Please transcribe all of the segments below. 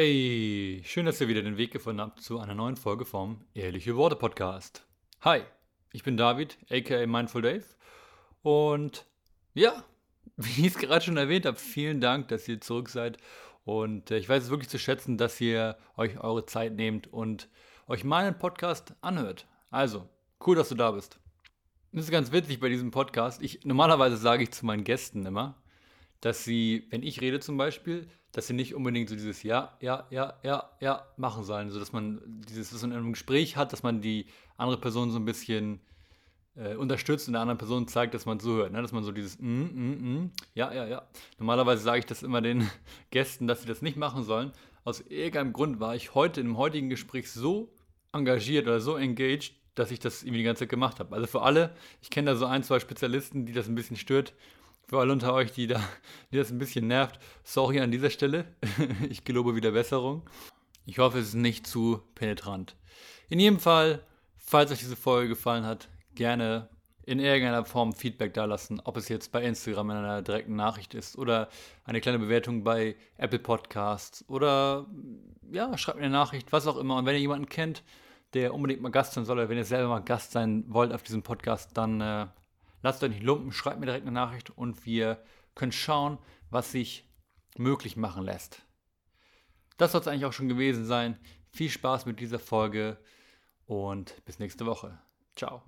Hey, schön, dass ihr wieder den Weg gefunden habt zu einer neuen Folge vom Ehrliche Worte Podcast. Hi, ich bin David, aka Mindful Dave. Und ja, wie ich es gerade schon erwähnt habe, vielen Dank, dass ihr zurück seid. Und äh, ich weiß es wirklich zu schätzen, dass ihr euch eure Zeit nehmt und euch meinen Podcast anhört. Also, cool, dass du da bist. Das ist ganz witzig bei diesem Podcast. Ich, normalerweise sage ich zu meinen Gästen immer, dass sie, wenn ich rede zum Beispiel, dass sie nicht unbedingt so dieses Ja, ja, ja, ja, ja machen sollen. So dass man dieses, was man in einem Gespräch hat, dass man die andere Person so ein bisschen äh, unterstützt und der anderen Person zeigt, dass man zuhört. Ne? Dass man so dieses mm, mm, mm, ja, ja, ja. Normalerweise sage ich das immer den Gästen, dass sie das nicht machen sollen. Aus irgendeinem Grund war ich heute im heutigen Gespräch so engagiert oder so engaged, dass ich das irgendwie die ganze Zeit gemacht habe. Also für alle, ich kenne da so ein, zwei Spezialisten, die das ein bisschen stört, für alle unter euch, die, da, die das ein bisschen nervt, sorry an dieser Stelle. ich gelobe wieder Besserung. Ich hoffe, es ist nicht zu penetrant. In jedem Fall, falls euch diese Folge gefallen hat, gerne in irgendeiner Form Feedback dalassen, ob es jetzt bei Instagram in einer direkten Nachricht ist oder eine kleine Bewertung bei Apple Podcasts oder ja, schreibt mir eine Nachricht, was auch immer. Und wenn ihr jemanden kennt, der unbedingt mal Gast sein soll oder wenn ihr selber mal Gast sein wollt auf diesem Podcast, dann äh, Lasst euch nicht lumpen, schreibt mir direkt eine Nachricht und wir können schauen, was sich möglich machen lässt. Das soll es eigentlich auch schon gewesen sein. Viel Spaß mit dieser Folge und bis nächste Woche. Ciao.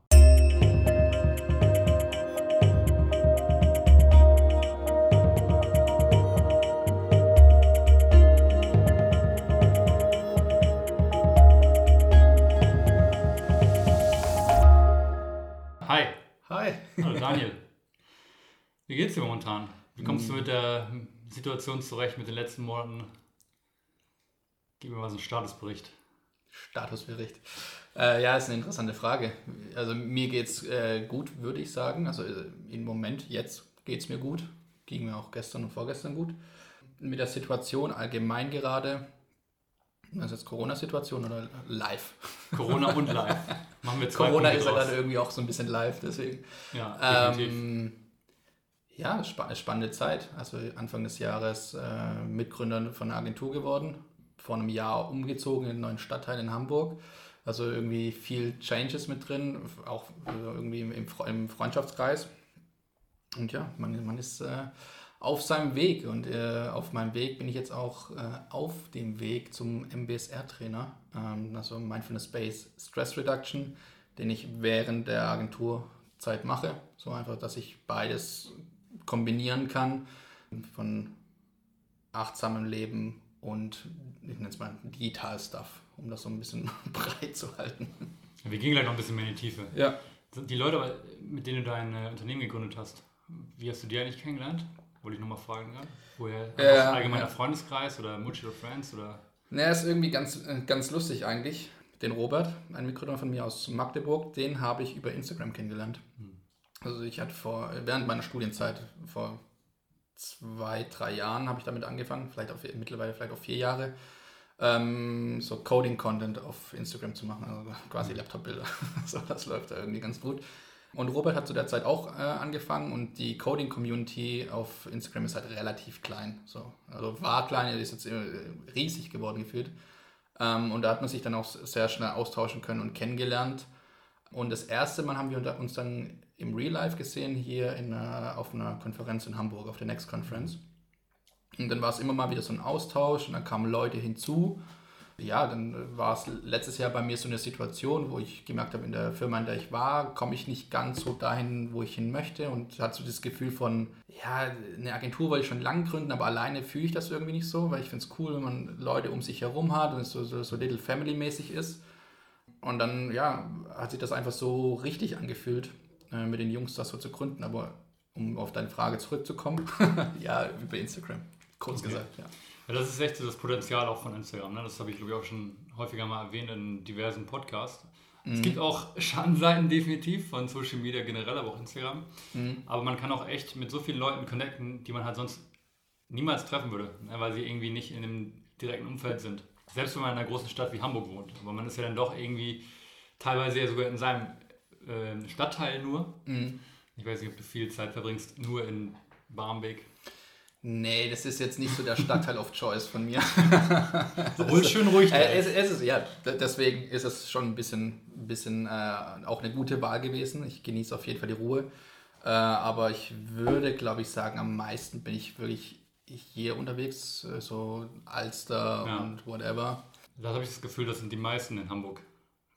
Daniel, wie geht's dir momentan? Wie kommst du mit der Situation zurecht mit den letzten Monaten? Gib mir mal so einen Statusbericht. Statusbericht. Äh, ja, ist eine interessante Frage. Also mir geht's äh, gut, würde ich sagen. Also äh, im Moment, jetzt geht es mir gut. Ging mir auch gestern und vorgestern gut. Mit der Situation allgemein gerade, das ist jetzt Corona-Situation oder live? Corona und live. Machen wir zwei Corona ist ja dann irgendwie auch so ein bisschen live, deswegen. Ja, definitiv. Ähm, ja, spa spannende Zeit. Also Anfang des Jahres äh, Mitgründer von einer Agentur geworden, vor einem Jahr umgezogen in einen neuen Stadtteil in Hamburg. Also irgendwie viel Changes mit drin, auch irgendwie im, im Freundschaftskreis. Und ja, man, man ist äh, auf seinem Weg. Und äh, auf meinem Weg bin ich jetzt auch äh, auf dem Weg zum MBSR-Trainer, ähm, also Mindfulness Space Stress Reduction, den ich während der Agenturzeit mache. So einfach, dass ich beides kombinieren kann von achtsamem Leben und ich nenne es mal Digital Stuff, um das so ein bisschen breit zu halten. Wir gehen gleich noch ein bisschen mehr in die Tiefe. Ja. Die Leute, mit denen du dein Unternehmen gegründet hast, wie hast du die eigentlich kennengelernt? Wollte ich nochmal fragen, ja? woher? Äh, allgemeiner ja. Freundeskreis oder Mutual Friends? Oder? Naja, ist irgendwie ganz, äh, ganz lustig eigentlich. Den Robert, ein Mitgründer von mir aus Magdeburg, den habe ich über Instagram kennengelernt. Hm. Also ich hatte vor, während meiner Studienzeit, vor zwei, drei Jahren habe ich damit angefangen, vielleicht auch mittlerweile vielleicht auch vier Jahre, ähm, so Coding-Content auf Instagram zu machen, also quasi hm. Laptop-Bilder. so, das läuft da irgendwie ganz gut. Und Robert hat zu der Zeit auch äh, angefangen und die Coding-Community auf Instagram ist halt relativ klein. So. Also war klein, ist jetzt äh, riesig geworden gefühlt. Ähm, und da hat man sich dann auch sehr schnell austauschen können und kennengelernt. Und das erste Mal haben wir uns dann im Real Life gesehen, hier in einer, auf einer Konferenz in Hamburg, auf der Next Conference. Und dann war es immer mal wieder so ein Austausch und dann kamen Leute hinzu ja, dann war es letztes Jahr bei mir so eine Situation, wo ich gemerkt habe, in der Firma, in der ich war, komme ich nicht ganz so dahin, wo ich hin möchte und hatte so das Gefühl von, ja, eine Agentur wollte ich schon lange gründen, aber alleine fühle ich das irgendwie nicht so, weil ich finde es cool, wenn man Leute um sich herum hat und es so, so, so Little Family-mäßig ist. Und dann, ja, hat sich das einfach so richtig angefühlt, äh, mit den Jungs das so zu gründen. Aber um auf deine Frage zurückzukommen, ja, über Instagram, kurz okay. gesagt, ja. Ja, das ist echt so das Potenzial auch von Instagram. Ne? Das habe ich, glaube ich, auch schon häufiger mal erwähnt in diversen Podcasts. Mhm. Es gibt auch Schattenseiten definitiv von Social Media generell, aber auch Instagram. Mhm. Aber man kann auch echt mit so vielen Leuten connecten, die man halt sonst niemals treffen würde, ne? weil sie irgendwie nicht in einem direkten Umfeld sind. Selbst wenn man in einer großen Stadt wie Hamburg wohnt. Aber man ist ja dann doch irgendwie teilweise ja sogar in seinem äh, Stadtteil nur. Mhm. Ich weiß nicht, ob du viel Zeit verbringst, nur in Barmbek. Nee, das ist jetzt nicht so der Stadtteil of Choice von mir. Obwohl schön ruhig äh, es, es ist, ja, deswegen ist es schon ein bisschen, bisschen äh, auch eine gute Wahl gewesen. Ich genieße auf jeden Fall die Ruhe. Äh, aber ich würde, glaube ich, sagen, am meisten bin ich wirklich hier unterwegs, äh, so Alster ja. und whatever. Da habe ich das Gefühl, das sind die meisten in Hamburg.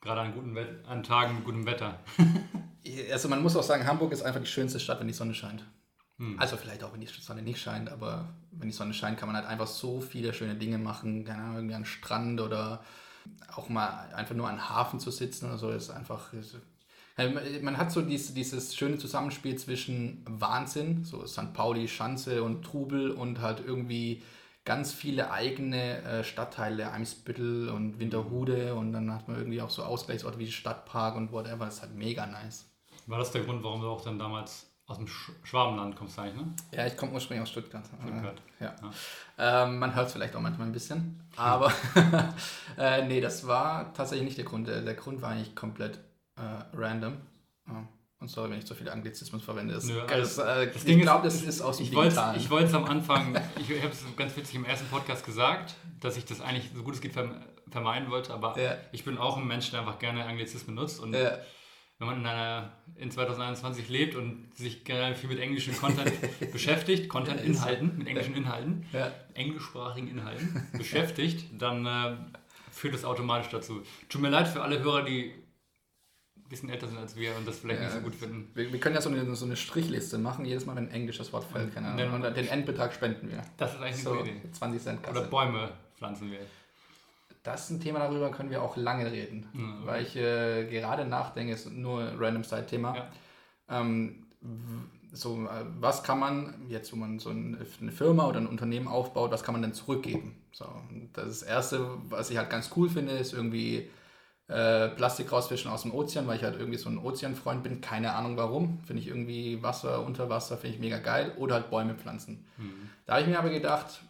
Gerade an, guten an Tagen mit gutem Wetter. also man muss auch sagen, Hamburg ist einfach die schönste Stadt, wenn die Sonne scheint. Hm. Also vielleicht auch, wenn die Sonne nicht scheint, aber wenn die Sonne scheint, kann man halt einfach so viele schöne Dinge machen. Keine Ahnung, irgendwie an Strand oder auch mal einfach nur an Hafen zu sitzen oder so, ist einfach. Ist, man hat so dieses, dieses schöne Zusammenspiel zwischen Wahnsinn, so St. Pauli, Schanze und Trubel und halt irgendwie ganz viele eigene äh, Stadtteile, Eimsbüttel und Winterhude und dann hat man irgendwie auch so Ausgleichsorte wie Stadtpark und whatever, das ist halt mega nice. War das der Grund, warum du auch dann damals aus dem Schwabenland kommst eigentlich, ne? Ja, ich komme ursprünglich aus Stuttgart. Stuttgart. Äh, ja. ja. Ähm, man hört es vielleicht auch manchmal ein bisschen. Aber äh, nee, das war tatsächlich nicht der Grund. Der, Grund war eigentlich komplett äh, random. Und sorry, wenn ich so viele Anglizismen verwende. Das, Nö, das, äh, das ich glaube, das ist aus dem Ich wollte es am Anfang, ich, ich habe es ganz witzig im ersten Podcast gesagt, dass ich das eigentlich so gut es geht vermeiden wollte, aber ja. ich bin auch ein Mensch, der einfach gerne Anglizismen nutzt und ja wenn man in, einer, in 2021 lebt und sich generell viel mit englischem Content beschäftigt, Content-Inhalten, mit englischen Inhalten, ja. englischsprachigen Inhalten beschäftigt, dann äh, führt das automatisch dazu. Tut mir leid für alle Hörer, die ein bisschen älter sind als wir und das vielleicht ja, nicht so gut finden. Wir, wir, können ja so eine, so eine Strichliste machen, jedes Mal, wenn ein englisches Wort fällt, keine Ahnung. Und den Endbetrag spenden wir. Das ist eigentlich so, eine Idee. 20 Cent Kasse. Oder Bäume pflanzen wir das ist ein Thema, darüber können wir auch lange reden. Mhm. Weil ich äh, gerade nachdenke, ist nur ein random Side-Thema. Ja. Ähm, so, äh, was kann man, jetzt wo man so eine Firma oder ein Unternehmen aufbaut, was kann man denn zurückgeben? So, das Erste, was ich halt ganz cool finde, ist irgendwie äh, Plastik rausfischen aus dem Ozean, weil ich halt irgendwie so ein Ozeanfreund bin. Keine Ahnung warum. Finde ich irgendwie Wasser, unter Wasser, finde ich mega geil. Oder halt Bäume pflanzen. Mhm. Da habe ich mir aber gedacht,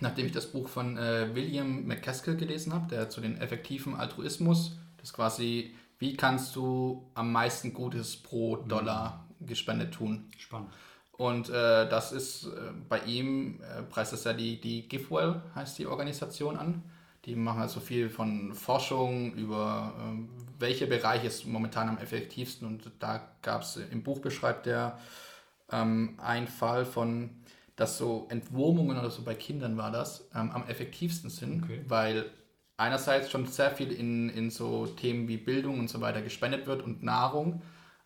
nachdem ich das Buch von äh, William McCaskill gelesen habe, der zu den effektiven Altruismus, das quasi, wie kannst du am meisten Gutes pro mhm. Dollar gespendet tun? Spannend. Und äh, das ist äh, bei ihm, äh, preist das ja die, die GiveWell, heißt die Organisation an. Die machen also viel von Forschung über ähm, welche Bereiche ist momentan am effektivsten. Und da gab es im Buch beschreibt der ähm, einen Fall von dass so Entwurmungen oder so bei Kindern war das ähm, am effektivsten sind, okay. weil einerseits schon sehr viel in, in so Themen wie Bildung und so weiter gespendet wird und Nahrung,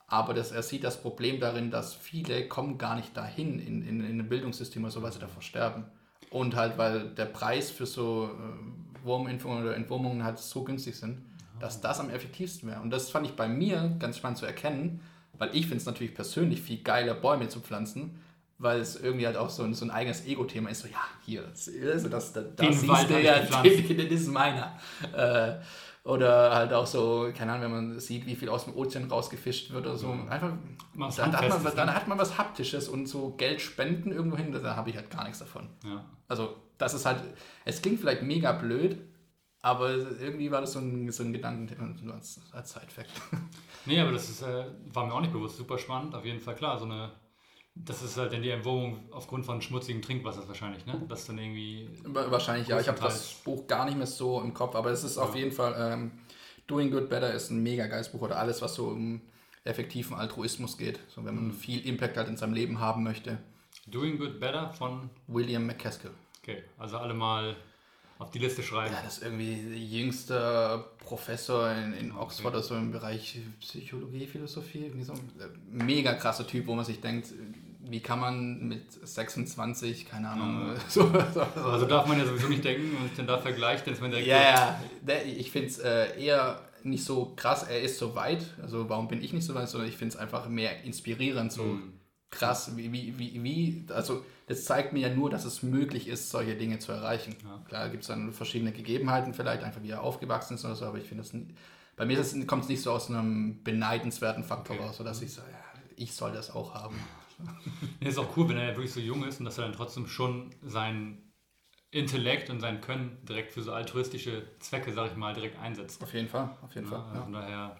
aber das, er sieht das Problem darin, dass viele kommen gar nicht dahin in, in, in ein Bildungssystem oder so, weil sie davor sterben. Und halt, weil der Preis für so äh, Wurmimpfungen oder Entwurmungen halt so günstig sind, dass das am effektivsten wäre. Und das fand ich bei mir ganz spannend zu erkennen, weil ich finde es natürlich persönlich viel geiler, Bäume zu pflanzen, weil es irgendwie halt auch so ein, so ein eigenes Ego-Thema ist. So, ja, hier, also das, das, das siehst du ja, das ist meiner. Äh, oder halt auch so, keine Ahnung, wenn man sieht, wie viel aus dem Ozean rausgefischt wird oder so. Einfach, dann, dann, hat man, dann ne? hat man was Haptisches und so Geld spenden irgendwo hin, da habe ich halt gar nichts davon. Ja. Also, das ist halt, es klingt vielleicht mega blöd, aber irgendwie war das so ein, so ein Gedanken als, als Side-Fact. Nee, aber das ist, äh, war mir auch nicht bewusst. Super spannend, auf jeden Fall klar. So eine das ist halt dann die Entwurmung aufgrund von schmutzigem Trinkwasser wahrscheinlich, ne? Das dann irgendwie. Wahrscheinlich, ja. Ich habe das Buch gar nicht mehr so im Kopf, aber es ist ja. auf jeden Fall. Ähm, Doing Good Better ist ein mega geiles Buch oder alles, was so um effektiven Altruismus geht. So, wenn man mhm. viel Impact halt in seinem Leben haben möchte. Doing Good Better von William McCaskill. Okay, also alle mal auf die Liste schreiben. Ja, das ist irgendwie der jüngste Professor in, in Oxford okay. oder so im Bereich Psychologie, Philosophie. So ein äh, mega krasser Typ, wo man sich denkt, wie kann man mit 26, keine Ahnung, ja. so, so, Also darf man ja sowieso nicht denken und dann da vergleicht, dass man direkt. Ja, ja, ich finde es äh, eher nicht so krass, er ist so weit, also warum bin ich nicht so weit, sondern ich finde es einfach mehr inspirierend, so mhm. krass, wie, wie, wie, wie, also das zeigt mir ja nur, dass es möglich ist, solche Dinge zu erreichen. Ja. Klar gibt es dann verschiedene Gegebenheiten, vielleicht einfach wie er aufgewachsen ist oder so, aber ich finde das, bei mir kommt es nicht so aus einem beneidenswerten Faktor okay. raus, sodass ich so, ja, ich soll das auch haben. Ja, ist auch cool, wenn er wirklich so jung ist und dass er dann trotzdem schon sein Intellekt und sein Können direkt für so altruistische Zwecke, sag ich mal, direkt einsetzt. Auf jeden Fall, auf jeden ja, Fall. Ja. Von daher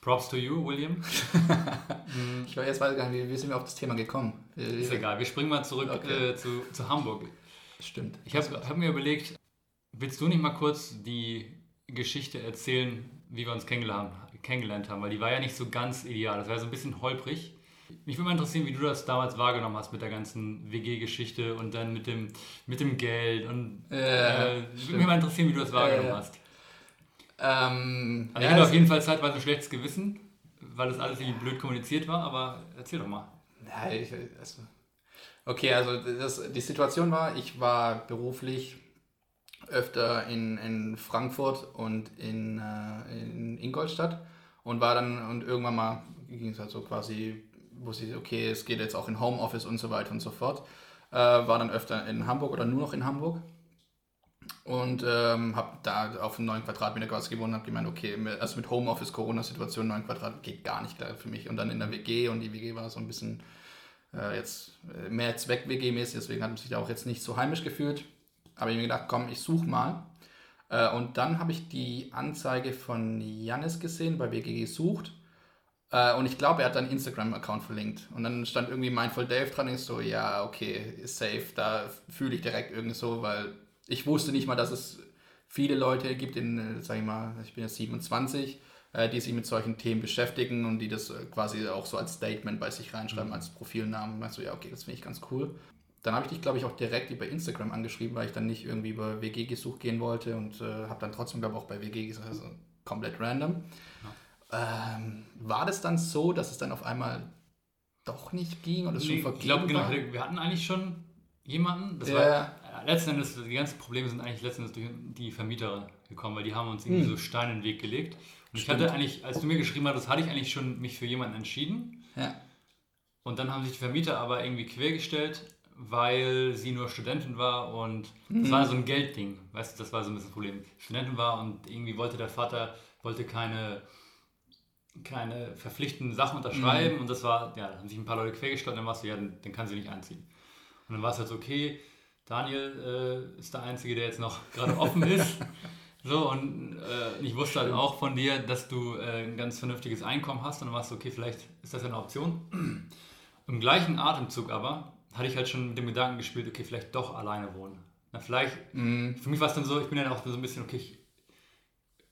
Props to you, William. ich weiß jetzt weiß gar nicht, wie, wie sind wir auf das Thema gekommen? Ist egal, wir springen mal zurück okay. äh, zu, zu Hamburg. Stimmt. Ich habe hab mir überlegt, willst du nicht mal kurz die Geschichte erzählen, wie wir uns kennengelernt, kennengelernt haben? Weil die war ja nicht so ganz ideal, das war so ein bisschen holprig. Mich würde mal interessieren, wie du das damals wahrgenommen hast mit der ganzen WG-Geschichte und dann mit dem, mit dem Geld. Und äh, äh, würde mich mal interessieren, wie du das wahrgenommen ja. hast. Ähm, also ich ja, hatte auf jeden Fall zeitweise ein schlechtes Gewissen, weil das alles irgendwie blöd kommuniziert war, aber erzähl doch mal. Ja, ich, also, okay, also das, die Situation war, ich war beruflich öfter in, in Frankfurt und in, äh, in Ingolstadt und war dann und irgendwann mal ging es halt so quasi, wusste ich, okay, es geht jetzt auch in Homeoffice und so weiter und so fort. Äh, war dann öfter in Hamburg oder nur noch in Hamburg und ähm, habe da auf einen 9 Quadratmeter quasi gewohnt und habe gemeint, okay, also mit Homeoffice, Corona-Situation, 9 Quadratmeter geht gar nicht klar für mich. Und dann in der WG und die WG war so ein bisschen äh, jetzt äh, mehr Zweck-WG-mäßig, deswegen hat man sich da auch jetzt nicht so heimisch gefühlt. Aber ich mir gedacht, komm, ich suche mal. Äh, und dann habe ich die Anzeige von Janis gesehen bei WG gesucht. Äh, und ich glaube, er hat einen Instagram-Account verlinkt. Und dann stand irgendwie Mindful Dave dran. Und ich so, ja, okay, ist safe. Da fühle ich direkt irgendwie so, weil ich wusste nicht mal, dass es viele Leute gibt, in, äh, sag ich mal, ich bin jetzt 27, äh, die sich mit solchen Themen beschäftigen und die das äh, quasi auch so als Statement bei sich reinschreiben, mhm. als Profilnamen. Also ja, okay, das finde ich ganz cool. Dann habe ich dich, glaube ich, auch direkt über Instagram angeschrieben, weil ich dann nicht irgendwie über WG gesucht gehen wollte und äh, habe dann trotzdem, glaube ich, auch bei WG gesagt, also komplett random. Ähm, war das dann so, dass es dann auf einmal doch nicht ging oder nee, schon vergeben Ich glaube, genau, wir hatten eigentlich schon jemanden, das ja. war letzten Endes, die ganzen Probleme sind eigentlich letzten Endes durch die Vermieter gekommen, weil die haben uns irgendwie hm. so Steine in den Weg gelegt. Und Stimmt. ich hatte eigentlich, als du mir geschrieben hattest, hatte ich eigentlich schon mich für jemanden entschieden. Ja. Und dann haben sich die Vermieter aber irgendwie quergestellt, weil sie nur Studentin war und mhm. das war so ein Geldding. Weißt du, das war so ein bisschen das Problem. Studentin war und irgendwie wollte der Vater, wollte keine, keine verpflichtenden Sachen unterschreiben mhm. und das war, ja, da haben sich ein paar Leute quergestellt und dann war es so, ja, den, den kann sie nicht anziehen. Und dann war es halt so, okay, Daniel äh, ist der Einzige, der jetzt noch gerade offen ist. So, und äh, ich wusste halt auch von dir, dass du äh, ein ganz vernünftiges Einkommen hast und dann warst du, okay, vielleicht ist das ja eine Option. Im gleichen Atemzug aber hatte ich halt schon mit dem Gedanken gespielt, okay, vielleicht doch alleine wohnen. Na, vielleicht, mm. für mich war es dann so, ich bin dann auch so ein bisschen, okay, ich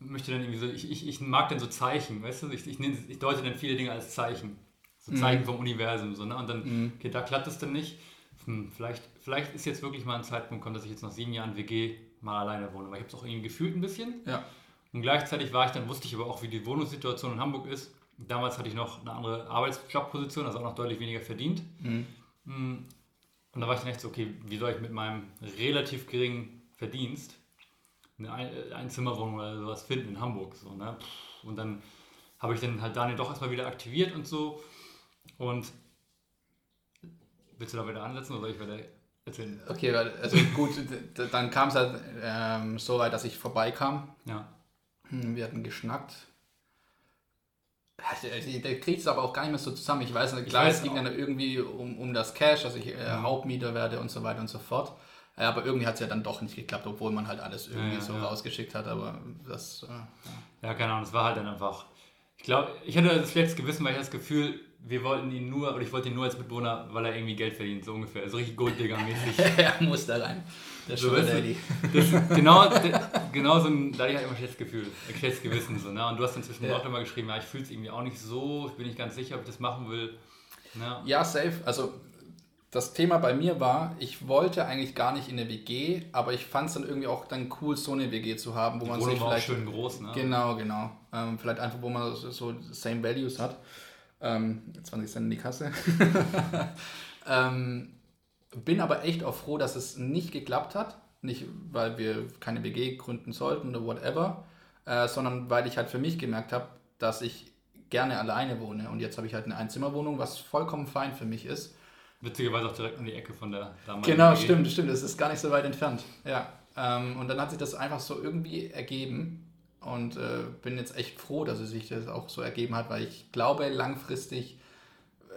möchte dann irgendwie so, ich, ich, ich mag dann so Zeichen, weißt du, ich, ich, ich deute dann viele Dinge als Zeichen. So Zeichen mm. vom Universum, so, ne? Und dann, mm. okay, da klappt es dann nicht hm, vielleicht, vielleicht ist jetzt wirklich mal ein Zeitpunkt gekommen, dass ich jetzt nach sieben Jahren WG mal alleine wohne. Weil ich habe es auch irgendwie gefühlt ein bisschen. Ja. Und gleichzeitig war ich dann, wusste ich aber auch, wie die Wohnungssituation in Hamburg ist. Damals hatte ich noch eine andere Arbeitsjobposition, also auch noch deutlich weniger verdient. Mhm. Hm, und da war ich dann echt so, okay, wie soll ich mit meinem relativ geringen Verdienst eine Einzimmerwohnung oder sowas finden in Hamburg? So, ne? Und dann habe ich dann halt Daniel doch erstmal wieder aktiviert und so. Und Willst du da wieder ansetzen oder soll ich wieder erzählen? Okay, also gut, dann kam es halt ähm, so weit, dass ich vorbeikam. Ja. Hm, wir hatten geschnackt. Der kriegt es aber auch gar nicht mehr so zusammen. Ich weiß, klar, es ging dann irgendwie um, um das Cash, dass ich äh, ja. Hauptmieter werde und so weiter und so fort. Äh, aber irgendwie hat es ja dann doch nicht geklappt, obwohl man halt alles irgendwie ja, ja, so rausgeschickt hat. Aber das. Äh, ja. keine Ahnung, es war halt dann einfach. Ich glaube, ich hatte das letzte Gewissen, weil ich das Gefühl, wir wollten ihn nur, oder ich wollte ihn nur als Mitbewohner, weil er irgendwie Geld verdient, so ungefähr. Also richtig Golddigger-mäßig. er muss da rein. Der so, Sugar Daddy. Das, genau, genau so ein, da hatte ich halt immer schlechtes Gefühl, ein schlechtes Gewissen. So, ne? Und du hast dann zwischendurch ja. auch immer geschrieben, ja, ich fühle es irgendwie auch nicht so, ich bin nicht ganz sicher, ob ich das machen will. Ne? Ja, safe. Also das Thema bei mir war, ich wollte eigentlich gar nicht in eine WG, aber ich fand es dann irgendwie auch dann cool, so eine WG zu haben, wo man sich vielleicht... schön groß, ne? Genau, genau. Ähm, vielleicht einfach, wo man so, so same values hat. Ähm, 20 Cent in die Kasse. ähm, bin aber echt auch froh, dass es nicht geklappt hat. Nicht, weil wir keine WG gründen sollten oder whatever, äh, sondern weil ich halt für mich gemerkt habe, dass ich gerne alleine wohne. Und jetzt habe ich halt eine Einzimmerwohnung, was vollkommen fein für mich ist. Witzigerweise auch direkt um die Ecke von der damaligen Genau, WG. stimmt, stimmt. Es ist gar nicht so weit entfernt. Ja. Ähm, und dann hat sich das einfach so irgendwie ergeben. Und äh, bin jetzt echt froh, dass es sich das auch so ergeben hat, weil ich glaube, langfristig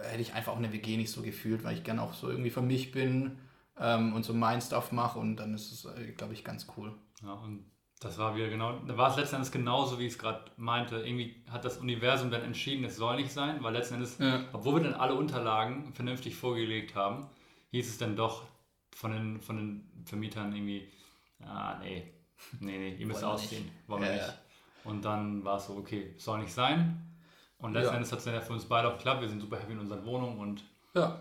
hätte ich einfach auch eine WG nicht so gefühlt, weil ich gerne auch so irgendwie für mich bin ähm, und so mein Stuff mache und dann ist es, äh, glaube ich, ganz cool. Ja, und Das war wieder genau, da war es letztendlich genauso, wie ich es gerade meinte. Irgendwie hat das Universum dann entschieden, es soll nicht sein, weil letztendlich, ja. obwohl wir dann alle Unterlagen vernünftig vorgelegt haben, hieß es dann doch von den, von den Vermietern irgendwie, ah, nee, nee, nee, ihr müsst ausziehen, wollen wir ja, nicht. Und dann war es so, okay, soll nicht sein. Und letztendlich ja. hat es dann ja für uns beide auch geklappt, wir sind super happy in unseren Wohnungen und. Ja.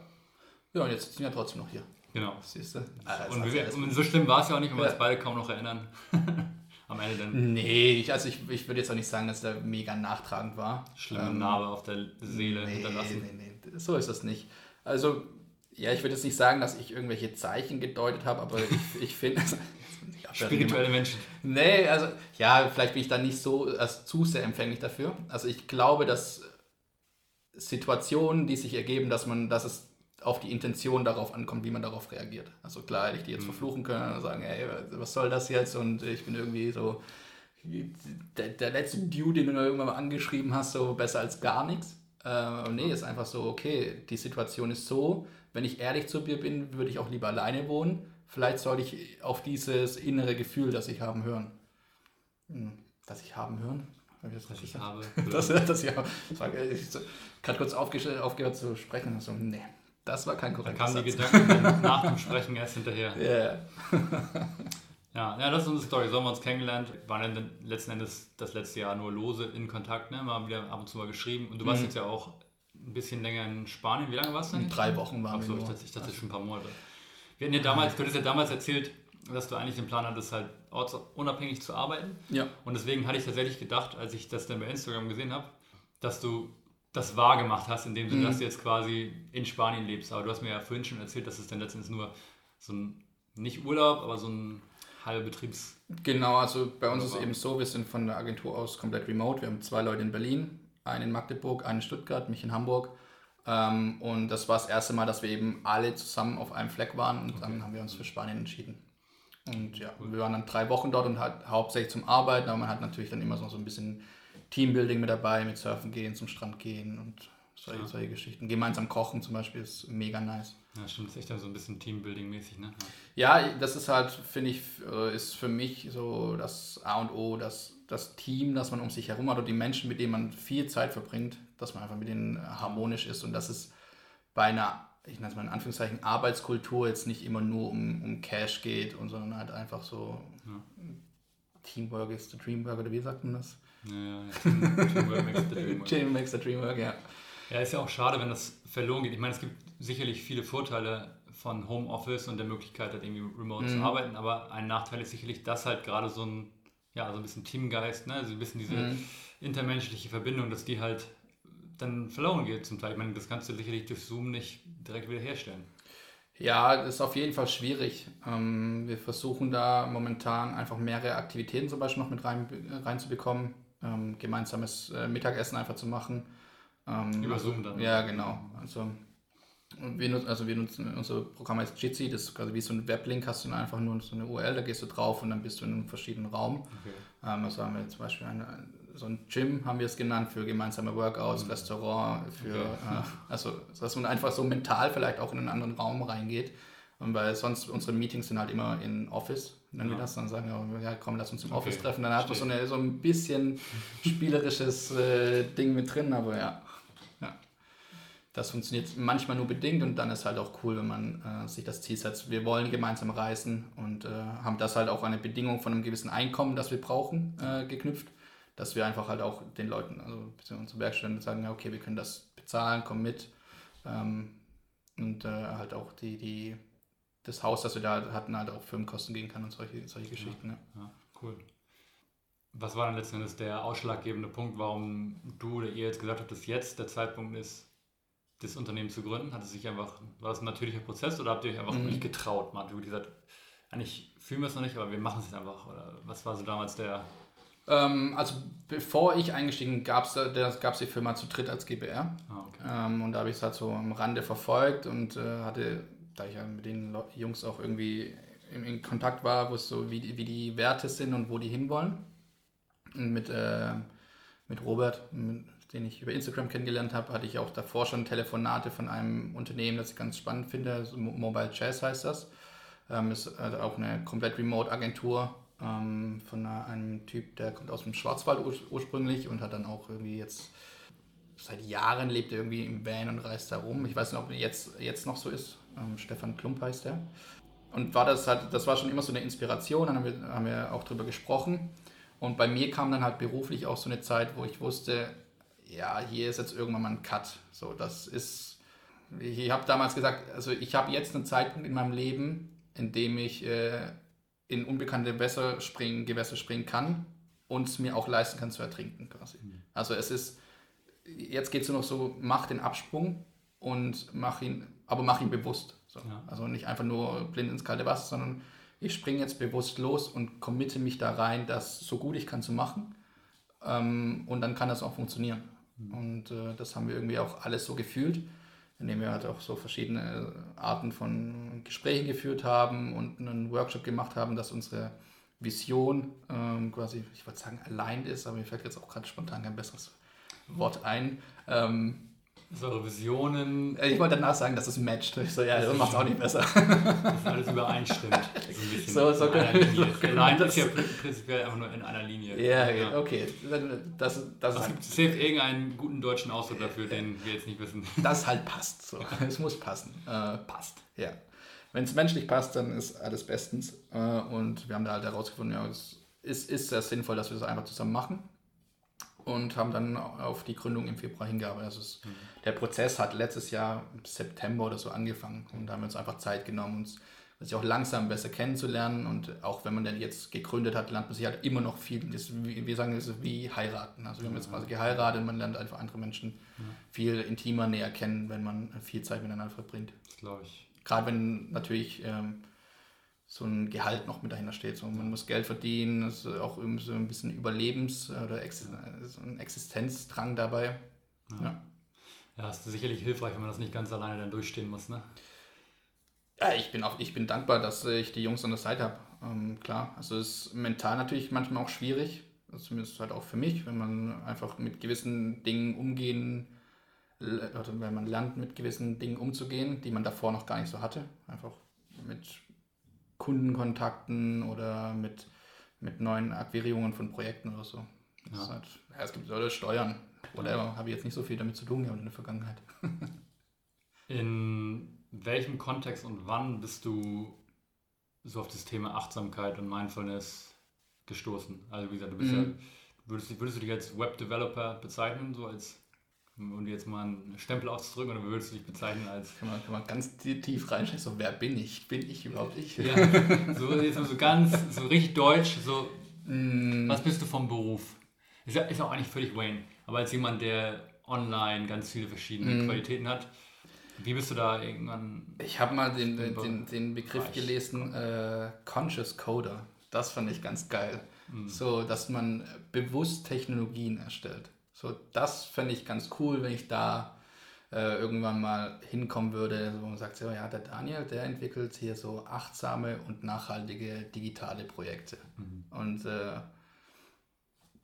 Ja, und jetzt sind wir ja trotzdem noch hier. Genau. Siehst du? Ah, und, wir, und, so schlimm war es ja auch nicht, wenn wir uns beide kaum noch erinnern. am Ende dann. Nee, ich, also ich, ich würde jetzt auch nicht sagen, dass der mega nachtragend war. Schlimme ähm, Narbe auf der Seele nee, hinterlassen. Nee, nee, so ist das nicht. Also, ja, ich würde jetzt nicht sagen, dass ich irgendwelche Zeichen gedeutet habe, aber ich, ich finde. Spirituelle Menschen. Nee, also, ja, vielleicht bin ich da nicht so also, zu sehr empfänglich dafür. Also, ich glaube, dass Situationen, die sich ergeben, dass man, dass es auf die Intention darauf ankommt, wie man darauf reagiert. Also klar hätte ich die jetzt mhm. verfluchen können und sagen, ey, was soll das jetzt? Und ich bin irgendwie so der, der letzte Dude, den du irgendwann mal angeschrieben hast, so besser als gar nichts. Äh, nee, ist einfach so, okay, die Situation ist so, wenn ich ehrlich zu mir bin, würde ich auch lieber alleine wohnen. Vielleicht sollte ich auf dieses innere Gefühl, das ich haben, hören. Hm, das ich haben hören? Das, das ich habe. das, das, ja, war, ich gerade kurz aufgehört zu sprechen. So, nee, das war kein korrekter Da kamen die Gedanken nach dem Sprechen erst hinterher. Yeah. ja, ja, das ist unsere Story. So haben wir uns kennengelernt. Waren dann letzten Endes das letzte Jahr nur lose in Kontakt, ne? Mal wieder ab und zu mal geschrieben. Und du warst mhm. jetzt ja auch ein bisschen länger in Spanien. Wie lange warst du denn? Drei Wochen waren wir. So, ich dachte, schon ein paar Monate. Wir hatten ja damals, du hattest ja damals erzählt, dass du eigentlich den Plan hattest, halt ortsunabhängig zu arbeiten. Ja. Und deswegen hatte ich tatsächlich gedacht, als ich das dann bei Instagram gesehen habe, dass du das wahr gemacht hast, indem du mhm. das jetzt quasi in Spanien lebst. Aber du hast mir ja vorhin schon erzählt, dass es dann letztendlich nur so ein, nicht Urlaub, aber so ein halber Betriebs... Genau, also bei uns ist es eben so, wir sind von der Agentur aus komplett remote. Wir haben zwei Leute in Berlin, einen in Magdeburg, einen in Stuttgart, mich in Hamburg. Ähm, und das war das erste Mal, dass wir eben alle zusammen auf einem Fleck waren und okay. dann haben wir uns für Spanien entschieden. Und ja, wir waren dann drei Wochen dort und halt hauptsächlich zum Arbeiten, aber man hat natürlich dann immer so, so ein bisschen Teambuilding mit dabei, mit Surfen gehen, zum Strand gehen und solche, ja. solche Geschichten. Gemeinsam kochen zum Beispiel ist mega nice. Ja, stimmt, das ist echt dann so ein bisschen Teambuilding-mäßig, ne? Ja. ja, das ist halt, finde ich, äh, ist für mich so das A und O, das, das Team, das man um sich herum hat und die Menschen, mit denen man viel Zeit verbringt, dass man einfach mit denen harmonisch ist und dass es bei einer, ich nenne es mal in Anführungszeichen, Arbeitskultur jetzt nicht immer nur um, um Cash geht und sondern halt einfach so ja. Teamwork is the Dreamwork oder wie sagt man das? Ja, ja. Teamwork makes the dream work. Team makes the dream work, ja. Ja, ist ja auch schade, wenn das verloren geht. Ich meine, es gibt sicherlich viele Vorteile von Homeoffice und der Möglichkeit, halt irgendwie remote mhm. zu arbeiten, aber ein Nachteil ist sicherlich, dass halt gerade so ein, ja, so ein bisschen Teamgeist, ne, also ein bisschen diese mhm. intermenschliche Verbindung, dass die halt dann verloren geht zum Teil. Ich meine, das kannst du sicherlich durch Zoom nicht direkt wieder herstellen. Ja, das ist auf jeden Fall schwierig. Ähm, wir versuchen da momentan einfach mehrere Aktivitäten zum Beispiel noch mit rein, reinzubekommen ähm, gemeinsames äh, Mittagessen einfach zu machen. Ähm, Über Zoom dann? Ja, genau. Also wir nutzen, also wir nutzen unser Programm heißt Jitsi, das ist quasi wie so ein Weblink, hast du einfach nur so eine URL, da gehst du drauf und dann bist du in einem verschiedenen Raum. Okay. Ähm, also haben wir zum Beispiel eine, so ein Gym, haben wir es genannt, für gemeinsame Workouts, mhm. Restaurant, für, okay. äh, also dass man einfach so mental vielleicht auch in einen anderen Raum reingeht. Weil sonst unsere Meetings sind halt immer in Office nennen ja. wir das, dann sagen wir, ja komm, lass uns im okay. Office treffen. Dann hat man so, eine, so ein bisschen spielerisches äh, Ding mit drin, aber ja. ja. Das funktioniert manchmal nur bedingt und dann ist halt auch cool, wenn man äh, sich das Ziel setzt, wir wollen gemeinsam reisen und äh, haben das halt auch eine Bedingung von einem gewissen Einkommen, das wir brauchen, äh, geknüpft, dass wir einfach halt auch den Leuten, also unsere Werkstätten sagen, ja okay, wir können das bezahlen, komm mit. Ähm, und äh, halt auch die, die das Haus, das wir da hatten, halt auch Firmenkosten gehen kann und solche, solche Geschichten. Ja, ja. cool. Was war dann letzten Endes der ausschlaggebende Punkt, warum du oder ihr jetzt gesagt habt, dass jetzt der Zeitpunkt ist, das Unternehmen zu gründen? Hat es sich einfach, war das ein natürlicher Prozess oder habt ihr euch einfach mhm. nicht getraut? Man hat gesagt, eigentlich fühlen wir es noch nicht, aber wir machen es einfach. Oder was war so damals der. Ähm, also bevor ich eingestiegen gab es die Firma zu dritt als GBR. Ah, okay. ähm, und da habe ich es halt so am Rande verfolgt und äh, hatte da ich ja mit den Jungs auch irgendwie in, in Kontakt war, es so wie die, wie die Werte sind und wo die hinwollen. Und mit, äh, mit Robert, mit, den ich über Instagram kennengelernt habe, hatte ich auch davor schon Telefonate von einem Unternehmen, das ich ganz spannend finde. Mobile Jazz heißt das. Ähm, ist also auch eine komplett Remote-Agentur, ähm, von einem Typ, der kommt aus dem Schwarzwald ur ursprünglich und hat dann auch irgendwie jetzt seit Jahren lebt er irgendwie im Van und reist da rum. Ich weiß nicht, ob er jetzt, jetzt noch so ist. Ähm, Stefan Klump heißt er. Und war das halt, das war schon immer so eine Inspiration, dann haben wir, haben wir auch drüber gesprochen. Und bei mir kam dann halt beruflich auch so eine Zeit, wo ich wusste, ja, hier ist jetzt irgendwann mal ein Cut. So, das ist, ich habe damals gesagt, also ich habe jetzt einen Zeitpunkt in meinem Leben, in dem ich äh, in unbekannte Gewässer springen, Gewässer springen kann und es mir auch leisten kann zu ertrinken quasi. Mhm. Also es ist, jetzt geht es nur noch so, mach den Absprung und mach ihn, aber mach ihn bewusst. So. Ja. Also nicht einfach nur blind ins kalte Wasser, sondern ich springe jetzt bewusst los und committe mich da rein, das so gut ich kann zu machen. Ähm, und dann kann das auch funktionieren. Mhm. Und äh, das haben wir irgendwie auch alles so gefühlt, indem wir halt auch so verschiedene Arten von Gesprächen geführt haben und einen Workshop gemacht haben, dass unsere Vision ähm, quasi, ich würde sagen, allein ist, aber mir fällt jetzt auch gerade spontan kein besseres Wort ein. Ähm, so eure Visionen. Ich wollte danach sagen, dass es matcht. Ich so, ja, das macht es auch nicht besser. Dass alles übereinstimmt. So, so, so Nein, das ist ja prinzipiell einfach nur in einer Linie. Ja, ja. okay. Das, das es gibt safe irgendeinen guten deutschen Ausdruck dafür, den wir jetzt nicht wissen. Das halt passt. So. Es muss passen. Äh, passt. Ja. Wenn es menschlich passt, dann ist alles bestens. Äh, und wir haben da halt herausgefunden, ja, es ist, ist sehr sinnvoll, dass wir das einfach zusammen machen und haben dann auf die Gründung im Februar hingearbeitet. Also es, mhm. der Prozess hat letztes Jahr im September oder so angefangen und da haben wir uns einfach Zeit genommen, uns sich auch langsam besser kennenzulernen und auch wenn man dann jetzt gegründet hat, lernt man sich halt immer noch viel. Das, wir sagen, das ist wie heiraten. Also wir haben jetzt quasi geheiratet und man lernt einfach andere Menschen ja. viel intimer näher kennen, wenn man viel Zeit miteinander verbringt. Das glaube ich. Gerade wenn natürlich ähm, so ein Gehalt noch mit dahinter steht. So, man muss Geld verdienen, ist auch irgendwie so ein bisschen Überlebens- oder Ex so ein Existenzdrang dabei. Ja. ja. ja, ist sicherlich hilfreich, wenn man das nicht ganz alleine dann durchstehen muss, ne? Ja, ich bin, auch, ich bin dankbar, dass ich die Jungs an der Seite habe. Ähm, klar, also es ist mental natürlich manchmal auch schwierig, also zumindest halt auch für mich, wenn man einfach mit gewissen Dingen umgehen, oder wenn man lernt, mit gewissen Dingen umzugehen, die man davor noch gar nicht so hatte. Einfach mit Kundenkontakten oder mit, mit neuen Akquirierungen von Projekten oder so. Ja. Halt, ja, es gibt Leute Steuern. Whatever, habe ich jetzt nicht so viel damit zu tun gehabt in der Vergangenheit. in welchem Kontext und wann bist du so auf das Thema Achtsamkeit und Mindfulness gestoßen? Also wie gesagt, du bist mhm. ja, würdest, würdest du dich als Web-Developer bezeichnen, so als um dir jetzt mal einen Stempel auszudrücken, oder würdest du dich bezeichnen als. Kann man, kann man ganz tief reinschauen, so wer bin ich? Bin ich überhaupt ich? Ja, so jetzt so ganz, so richtig deutsch, so mm. was bist du vom Beruf? Ist ja, ist auch eigentlich völlig Wayne, aber als jemand, der online ganz viele verschiedene mm. Qualitäten hat, wie bist du da irgendwann? Ich habe mal den, den, den Begriff Bereich. gelesen, äh, Conscious Coder. Das fand ich ganz geil. Mm. So, dass man bewusst Technologien erstellt. So, das fände ich ganz cool, wenn ich da äh, irgendwann mal hinkommen würde, wo man sagt, so, ja, der Daniel, der entwickelt hier so achtsame und nachhaltige digitale Projekte. Mhm. Und äh,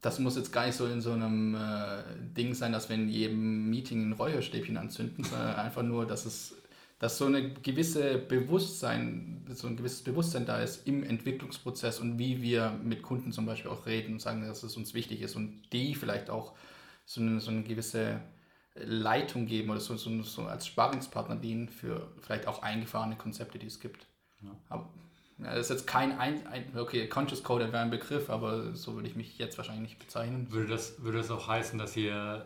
das muss jetzt gar nicht so in so einem äh, Ding sein, dass wir in jedem Meeting ein Räucherstäbchen anzünden, sondern einfach nur, dass es dass so eine gewisse Bewusstsein, so ein gewisses Bewusstsein da ist im Entwicklungsprozess und wie wir mit Kunden zum Beispiel auch reden und sagen, dass es uns wichtig ist und die vielleicht auch so eine, so eine gewisse Leitung geben oder so, so, so als Sparingspartner dienen für vielleicht auch eingefahrene Konzepte, die es gibt. Ja. Aber, ja, das ist jetzt kein, ein, ein okay, Conscious Code wäre ein Begriff, aber so würde ich mich jetzt wahrscheinlich nicht bezeichnen. Würde das, würde das auch heißen, dass ihr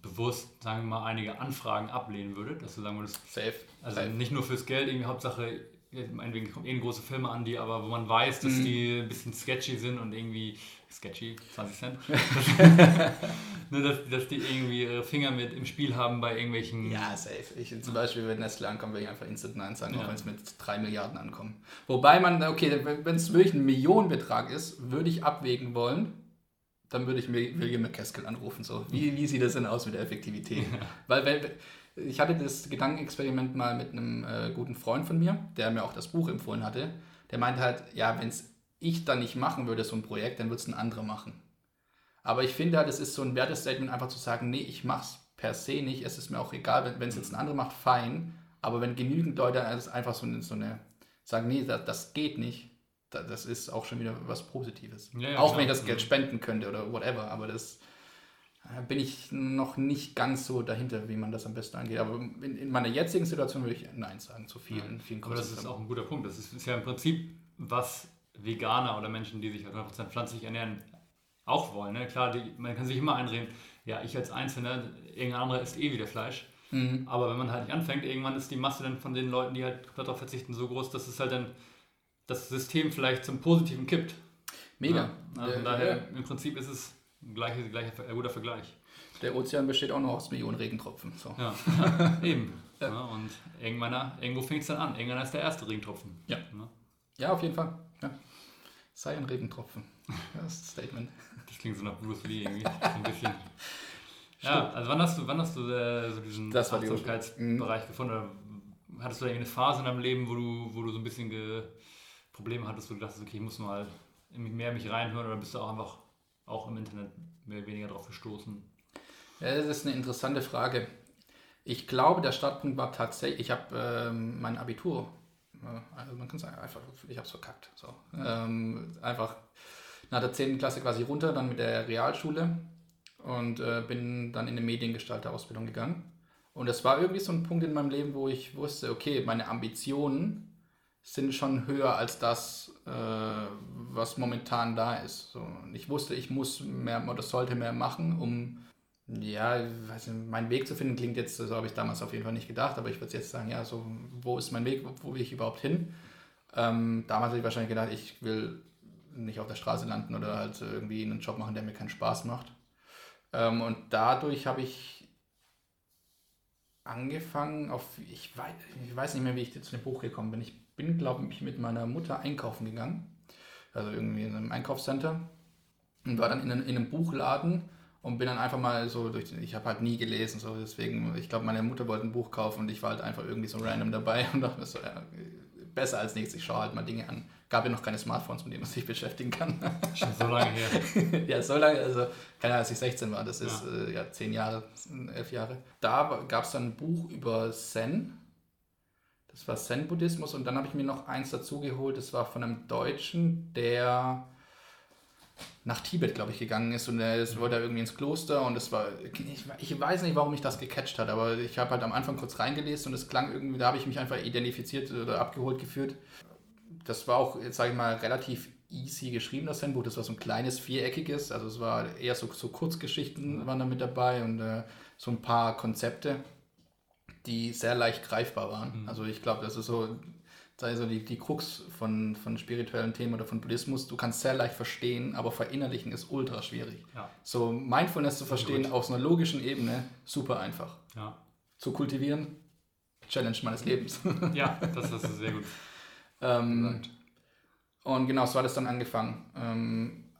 bewusst, sagen wir mal, einige Anfragen ablehnen würdet, dass du sagen würdest, Safe. Also Safe. nicht nur fürs Geld, irgendwie Hauptsache, meinetwegen kommt eh große Firma an, die aber, wo man weiß, dass mhm. die ein bisschen sketchy sind und irgendwie sketchy, 20 Cent. Nur, dass, dass die irgendwie ihre Finger mit im Spiel haben bei irgendwelchen. Ja, safe. Ich, zum Beispiel, wenn Nestle ankommt, würde ich einfach Instant Nein sagen, ja. auch wenn es mit 3 Milliarden ankommt. Wobei man, okay, wenn es wirklich ein Millionenbetrag ist, würde ich abwägen wollen, dann würde ich William McCaskill anrufen. So. Wie, wie sieht das denn aus mit der Effektivität? Ja. Weil, wenn, ich hatte das Gedankenexperiment mal mit einem äh, guten Freund von mir, der mir auch das Buch empfohlen hatte. Der meinte halt, ja, wenn es ich dann nicht machen würde, so ein Projekt, dann würde es ein anderer machen. Aber ich finde, das ist so ein Wertestatement, einfach zu sagen, nee, ich mache es per se nicht, es ist mir auch egal, wenn es jetzt ein anderer macht, fein. Aber wenn genügend Leute einfach so eine, so eine sagen, nee, das, das geht nicht, das ist auch schon wieder was Positives. Ja, ja, auch klar. wenn ich das Geld Mhm. spenden könnte oder whatever, aber das äh, bin ich noch nicht ganz so dahinter, wie man das am besten angeht. Aber in, in meiner jetzigen Situation würde ich Nein sagen zu vielen, vielen Aber das ist auch ein guter Punkt. Das ist, ist ja im Prinzip, was Veganer oder Menschen, die sich halt 100% pflanzlich ernähren, auch wollen. Ne? Klar, die, man kann sich immer einreden, ja, ich als Einzelner, irgendein anderer isst eh wieder Fleisch. Mhm. Aber wenn man halt nicht anfängt, irgendwann ist die Masse dann von den Leuten, die halt komplett darauf verzichten, so groß, dass es halt dann das System vielleicht zum Positiven kippt. Mega. Ja, also von daher, im Prinzip ist es ein gleicher, gleicher, äh, guter Vergleich. Der Ozean besteht auch noch aus Millionen Regentropfen. So. Ja, eben. Ja. und irgendwann, irgendwo fängt es dann an. Irgendwann ist der erste Regentropfen. Ja. Ne? Ja, auf jeden Fall. Ja. Sei ein Regentropfen. Das ist das Statement. Das klingt so nach Bruce Lee irgendwie. So ein bisschen. ja, also wann hast du, wann hast du äh, so diesen Das Achtsamkeitsbereich gefunden? Oder hattest du da irgendwie eine Phase in deinem Leben, wo du, wo du so ein bisschen Probleme hattest, wo du dachtest, okay, ich muss mal mehr mich reinhören oder bist du auch einfach auch im Internet mehr oder weniger drauf gestoßen? Ja, das ist eine interessante Frage. Ich glaube, der Startpunkt war tatsächlich, ich habe ähm, mein Abitur, also man kann sagen, einfach, ich habe es verkackt. So. Ähm, einfach nach der 10. Klasse quasi runter, dann mit der Realschule und äh, bin dann in eine Mediengestalter-Ausbildung gegangen. Und es war irgendwie so ein Punkt in meinem Leben, wo ich wusste, okay, meine Ambitionen sind schon höher als das, äh, was momentan da ist. So, und ich wusste, ich muss mehr oder sollte mehr machen, um ja, weiß nicht, meinen Weg zu finden. Klingt jetzt, so habe ich damals auf jeden Fall nicht gedacht, aber ich würde jetzt sagen, ja, so, wo ist mein Weg, wo, wo will ich überhaupt hin? Ähm, damals habe ich wahrscheinlich gedacht, ich will nicht auf der Straße landen oder halt irgendwie einen Job machen, der mir keinen Spaß macht. Ähm, und dadurch habe ich angefangen auf, ich weiß, ich weiß nicht mehr, wie ich zu dem Buch gekommen bin. Ich bin, glaube ich, mit meiner Mutter einkaufen gegangen. Also irgendwie in einem Einkaufscenter. Und war dann in, einem- in einem Buchladen und bin dann einfach mal so durch, ich habe halt nie gelesen, so deswegen, ich glaube, meine Mutter wollte ein Buch kaufen und ich war halt einfach irgendwie so random dabei und dachte mir so, ja, besser als nichts, ich schaue halt mal Dinge an. Gab ja noch keine Smartphones, mit denen man sich beschäftigen kann. Schon so lange her. ja, so lange, also keine Ahnung, als ich 16 war, das ist ja, äh, ja 10 Jahre, 11 Jahre. Da gab es dann ein Buch über Zen. Das war Zen-Buddhismus und dann habe ich mir noch eins dazu geholt, das war von einem Deutschen, der nach Tibet, glaube ich, gegangen ist und er ist, wollte da irgendwie ins Kloster und das war, ich, ich weiß nicht, warum mich das gecatcht hat, aber ich habe halt am Anfang kurz reingelesen und es klang irgendwie, da habe ich mich einfach identifiziert oder abgeholt gefühlt. Das war auch, sage ich mal, relativ easy geschrieben, das Zen-Buch. Das war so ein kleines, viereckiges, also es war eher so, so Kurzgeschichten waren da mit dabei und äh, so ein paar Konzepte, die sehr leicht greifbar waren. Also ich glaube, das ist so, sei so die, die Krux von, von spirituellen Themen oder von Buddhismus. Du kannst sehr leicht verstehen, aber verinnerlichen ist ultra schwierig. Ja. So Mindfulness zu verstehen gut. auf so einer logischen Ebene, super einfach. Ja, Zu kultivieren, Challenge meines Lebens. ja das, ist sehr gut. ähm, und genau, so hat es dann angefangen. Ähm,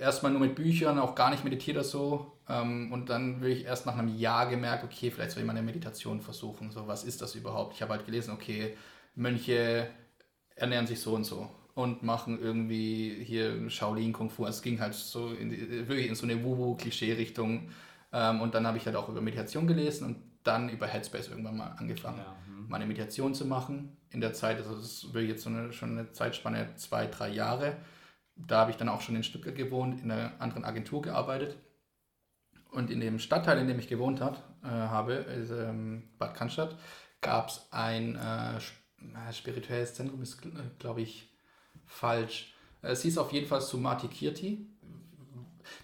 erstmal nur mit Büchern, auch gar nicht meditiert oder so. Ähm, und dann wirklich erst nach einem Jahr gemerkt, okay, vielleicht soll ich mal eine Meditation versuchen. So, was ist das überhaupt? Ich habe halt gelesen, okay, Mönche ernähren sich so und so und machen irgendwie hier Shaolin Kung Fu. Es ging halt so in die, wirklich in so eine Wu-Wu-Klischee-Richtung. Ähm, und dann habe ich halt auch über Meditation gelesen und dann über Headspace irgendwann mal angefangen Ja, hm. meine Meditation zu machen. In der Zeit, also das ist wirklich jetzt so eine, schon eine Zeitspanne, zwei, drei Jahre. Da habe ich dann auch schon in Stuttgart gewohnt, in einer anderen Agentur gearbeitet. Und in dem Stadtteil, in dem ich gewohnt hat, äh, habe, ist, ähm, Bad Cannstatt, gab es ein äh, spirituelles Zentrum, ist, glaube ich, falsch. Es hieß auf jeden Fall Sumati Kirti.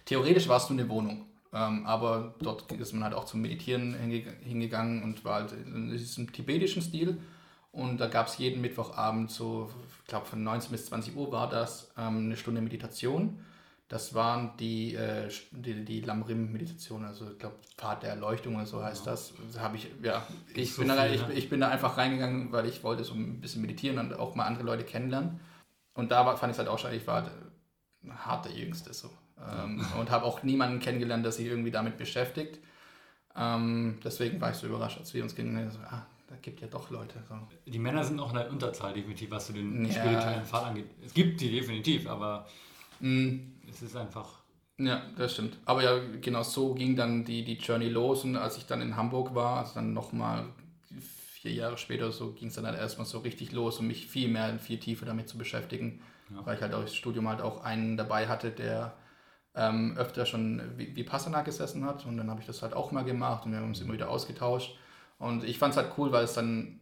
Theoretisch war es nur eine Wohnung. Ähm, aber dort ist man halt auch zum Meditieren hinge hingegangen und war halt in diesem tibetischen Stil. Und da gab es jeden Mittwochabend so, ich glaube von 19 bis 20 Uhr war das, ähm, eine Stunde Meditation. Das waren die, äh, die, die Lamrim-Meditation, also ich glaube Pfad der Erleuchtung oder so heißt das. das habe ich, ja, ich, so bin da, viel, ich, ne? ich bin da einfach reingegangen, weil ich wollte so ein bisschen meditieren und auch mal andere Leute kennenlernen. Und da war, fand ich es halt auch schon, ich war halt hart der Jüngste so. Ähm, und habe auch niemanden kennengelernt, der sich irgendwie damit beschäftigt. Ähm, deswegen war ich so überrascht, als wir uns kennengelernt haben. So, ah, da gibt ja doch Leute. So. Die Männer sind auch in der Unterzahl, definitiv, was so den Ja. spirituellen Pfad angeht. Es gibt die definitiv, aber Mm, es ist einfach. Ja, das stimmt. Aber ja, genau so ging dann die, die Journey los. Und als ich dann in Hamburg war, also dann nochmal vier Jahre später so, ging es dann halt erstmal so richtig los, um mich viel mehr, viel tiefer damit zu beschäftigen. ja. weil ich halt auch das Studium halt auch einen dabei hatte, der ähm, öfter schon wie, wie Passana gesessen hat und dann habe ich das halt auch mal gemacht und wir haben uns immer wieder ausgetauscht und ich fand es halt cool, weil es dann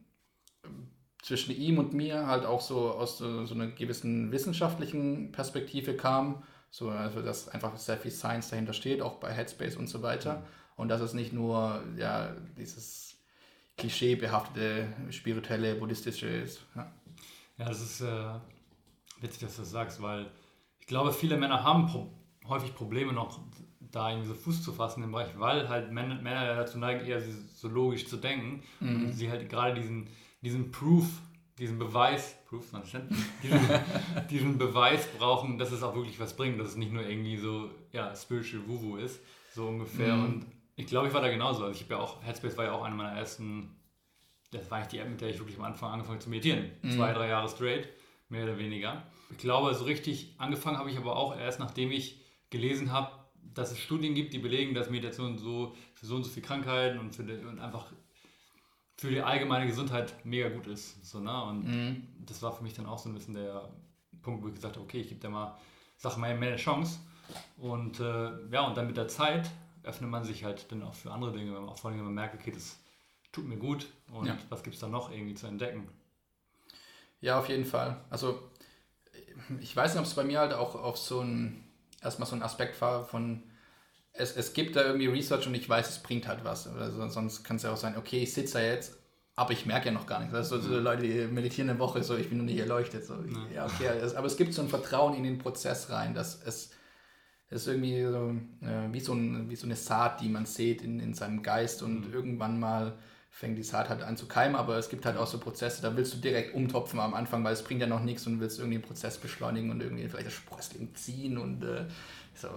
zwischen ihm und mir halt auch so aus so, so einer gewissen wissenschaftlichen Perspektive kam, so also dass einfach sehr viel Science dahinter steht, auch bei Headspace und so weiter mhm. und dass es nicht nur ja dieses klischeebehaftete spirituelle buddhistische ist. Ja, ja das ist äh, witzig, dass du das sagst, weil ich glaube, viele Männer haben Pro häufig Probleme noch da irgendwie so Fuß zu fassen im Bereich, weil halt Männer, Männer dazu neigen, eher so logisch zu denken mhm. und sie halt gerade diesen, diesen Proof, diesen Beweis, Proof, man diesen, diesen Beweis brauchen, dass es auch wirklich was bringt, dass es nicht nur irgendwie so, ja, spiritual Wuvu ist, so ungefähr. Mhm. Und ich glaube, ich war da genauso. Also ich habe ja auch, Headspace war ja auch eine meiner ersten, das war eigentlich die App, mit der ich wirklich am Anfang angefangen zu meditieren. Mhm. Zwei, drei Jahre straight, mehr oder weniger. Ich glaube, so richtig angefangen habe ich aber auch erst, nachdem ich gelesen habe, dass es Studien gibt, die belegen, dass Meditation so für so und so viele Krankheiten und, für und einfach für die allgemeine Gesundheit mega gut ist. So, ne? Und mhm. das war für mich dann auch so ein bisschen der Punkt, wo ich gesagt habe, okay, ich gebe der mal Sachen mal mehr eine Chance. Und äh, ja, und dann mit der Zeit öffnet man sich halt dann auch für andere Dinge, wenn man auch vor allem wenn man merkt, okay, das tut mir gut und ja. was gibt es da noch irgendwie zu entdecken. Ja, auf jeden Fall. Also ich weiß nicht, ob es bei mir halt auch auf so ein erstmal so ein Aspekt war von, es, es gibt da irgendwie Research und ich weiß, es bringt halt was. Also sonst kann es ja auch sein, okay, ich sitze da jetzt, aber ich merke ja noch gar nichts. Das ist so, Leute, die meditieren eine Woche, so ich bin noch nicht erleuchtet. So. Ja, okay, aber es gibt so ein Vertrauen in den Prozess rein, dass es, ist irgendwie so, äh, wie, so ein, wie so eine Saat, die man sieht in, in seinem Geist und mhm. irgendwann mal fängt die Saat halt an zu keimen, aber es gibt halt auch so Prozesse, da willst du direkt umtopfen am Anfang, weil es bringt ja noch nichts und willst irgendwie den Prozess beschleunigen und irgendwie vielleicht das Sprössling ziehen und äh, so.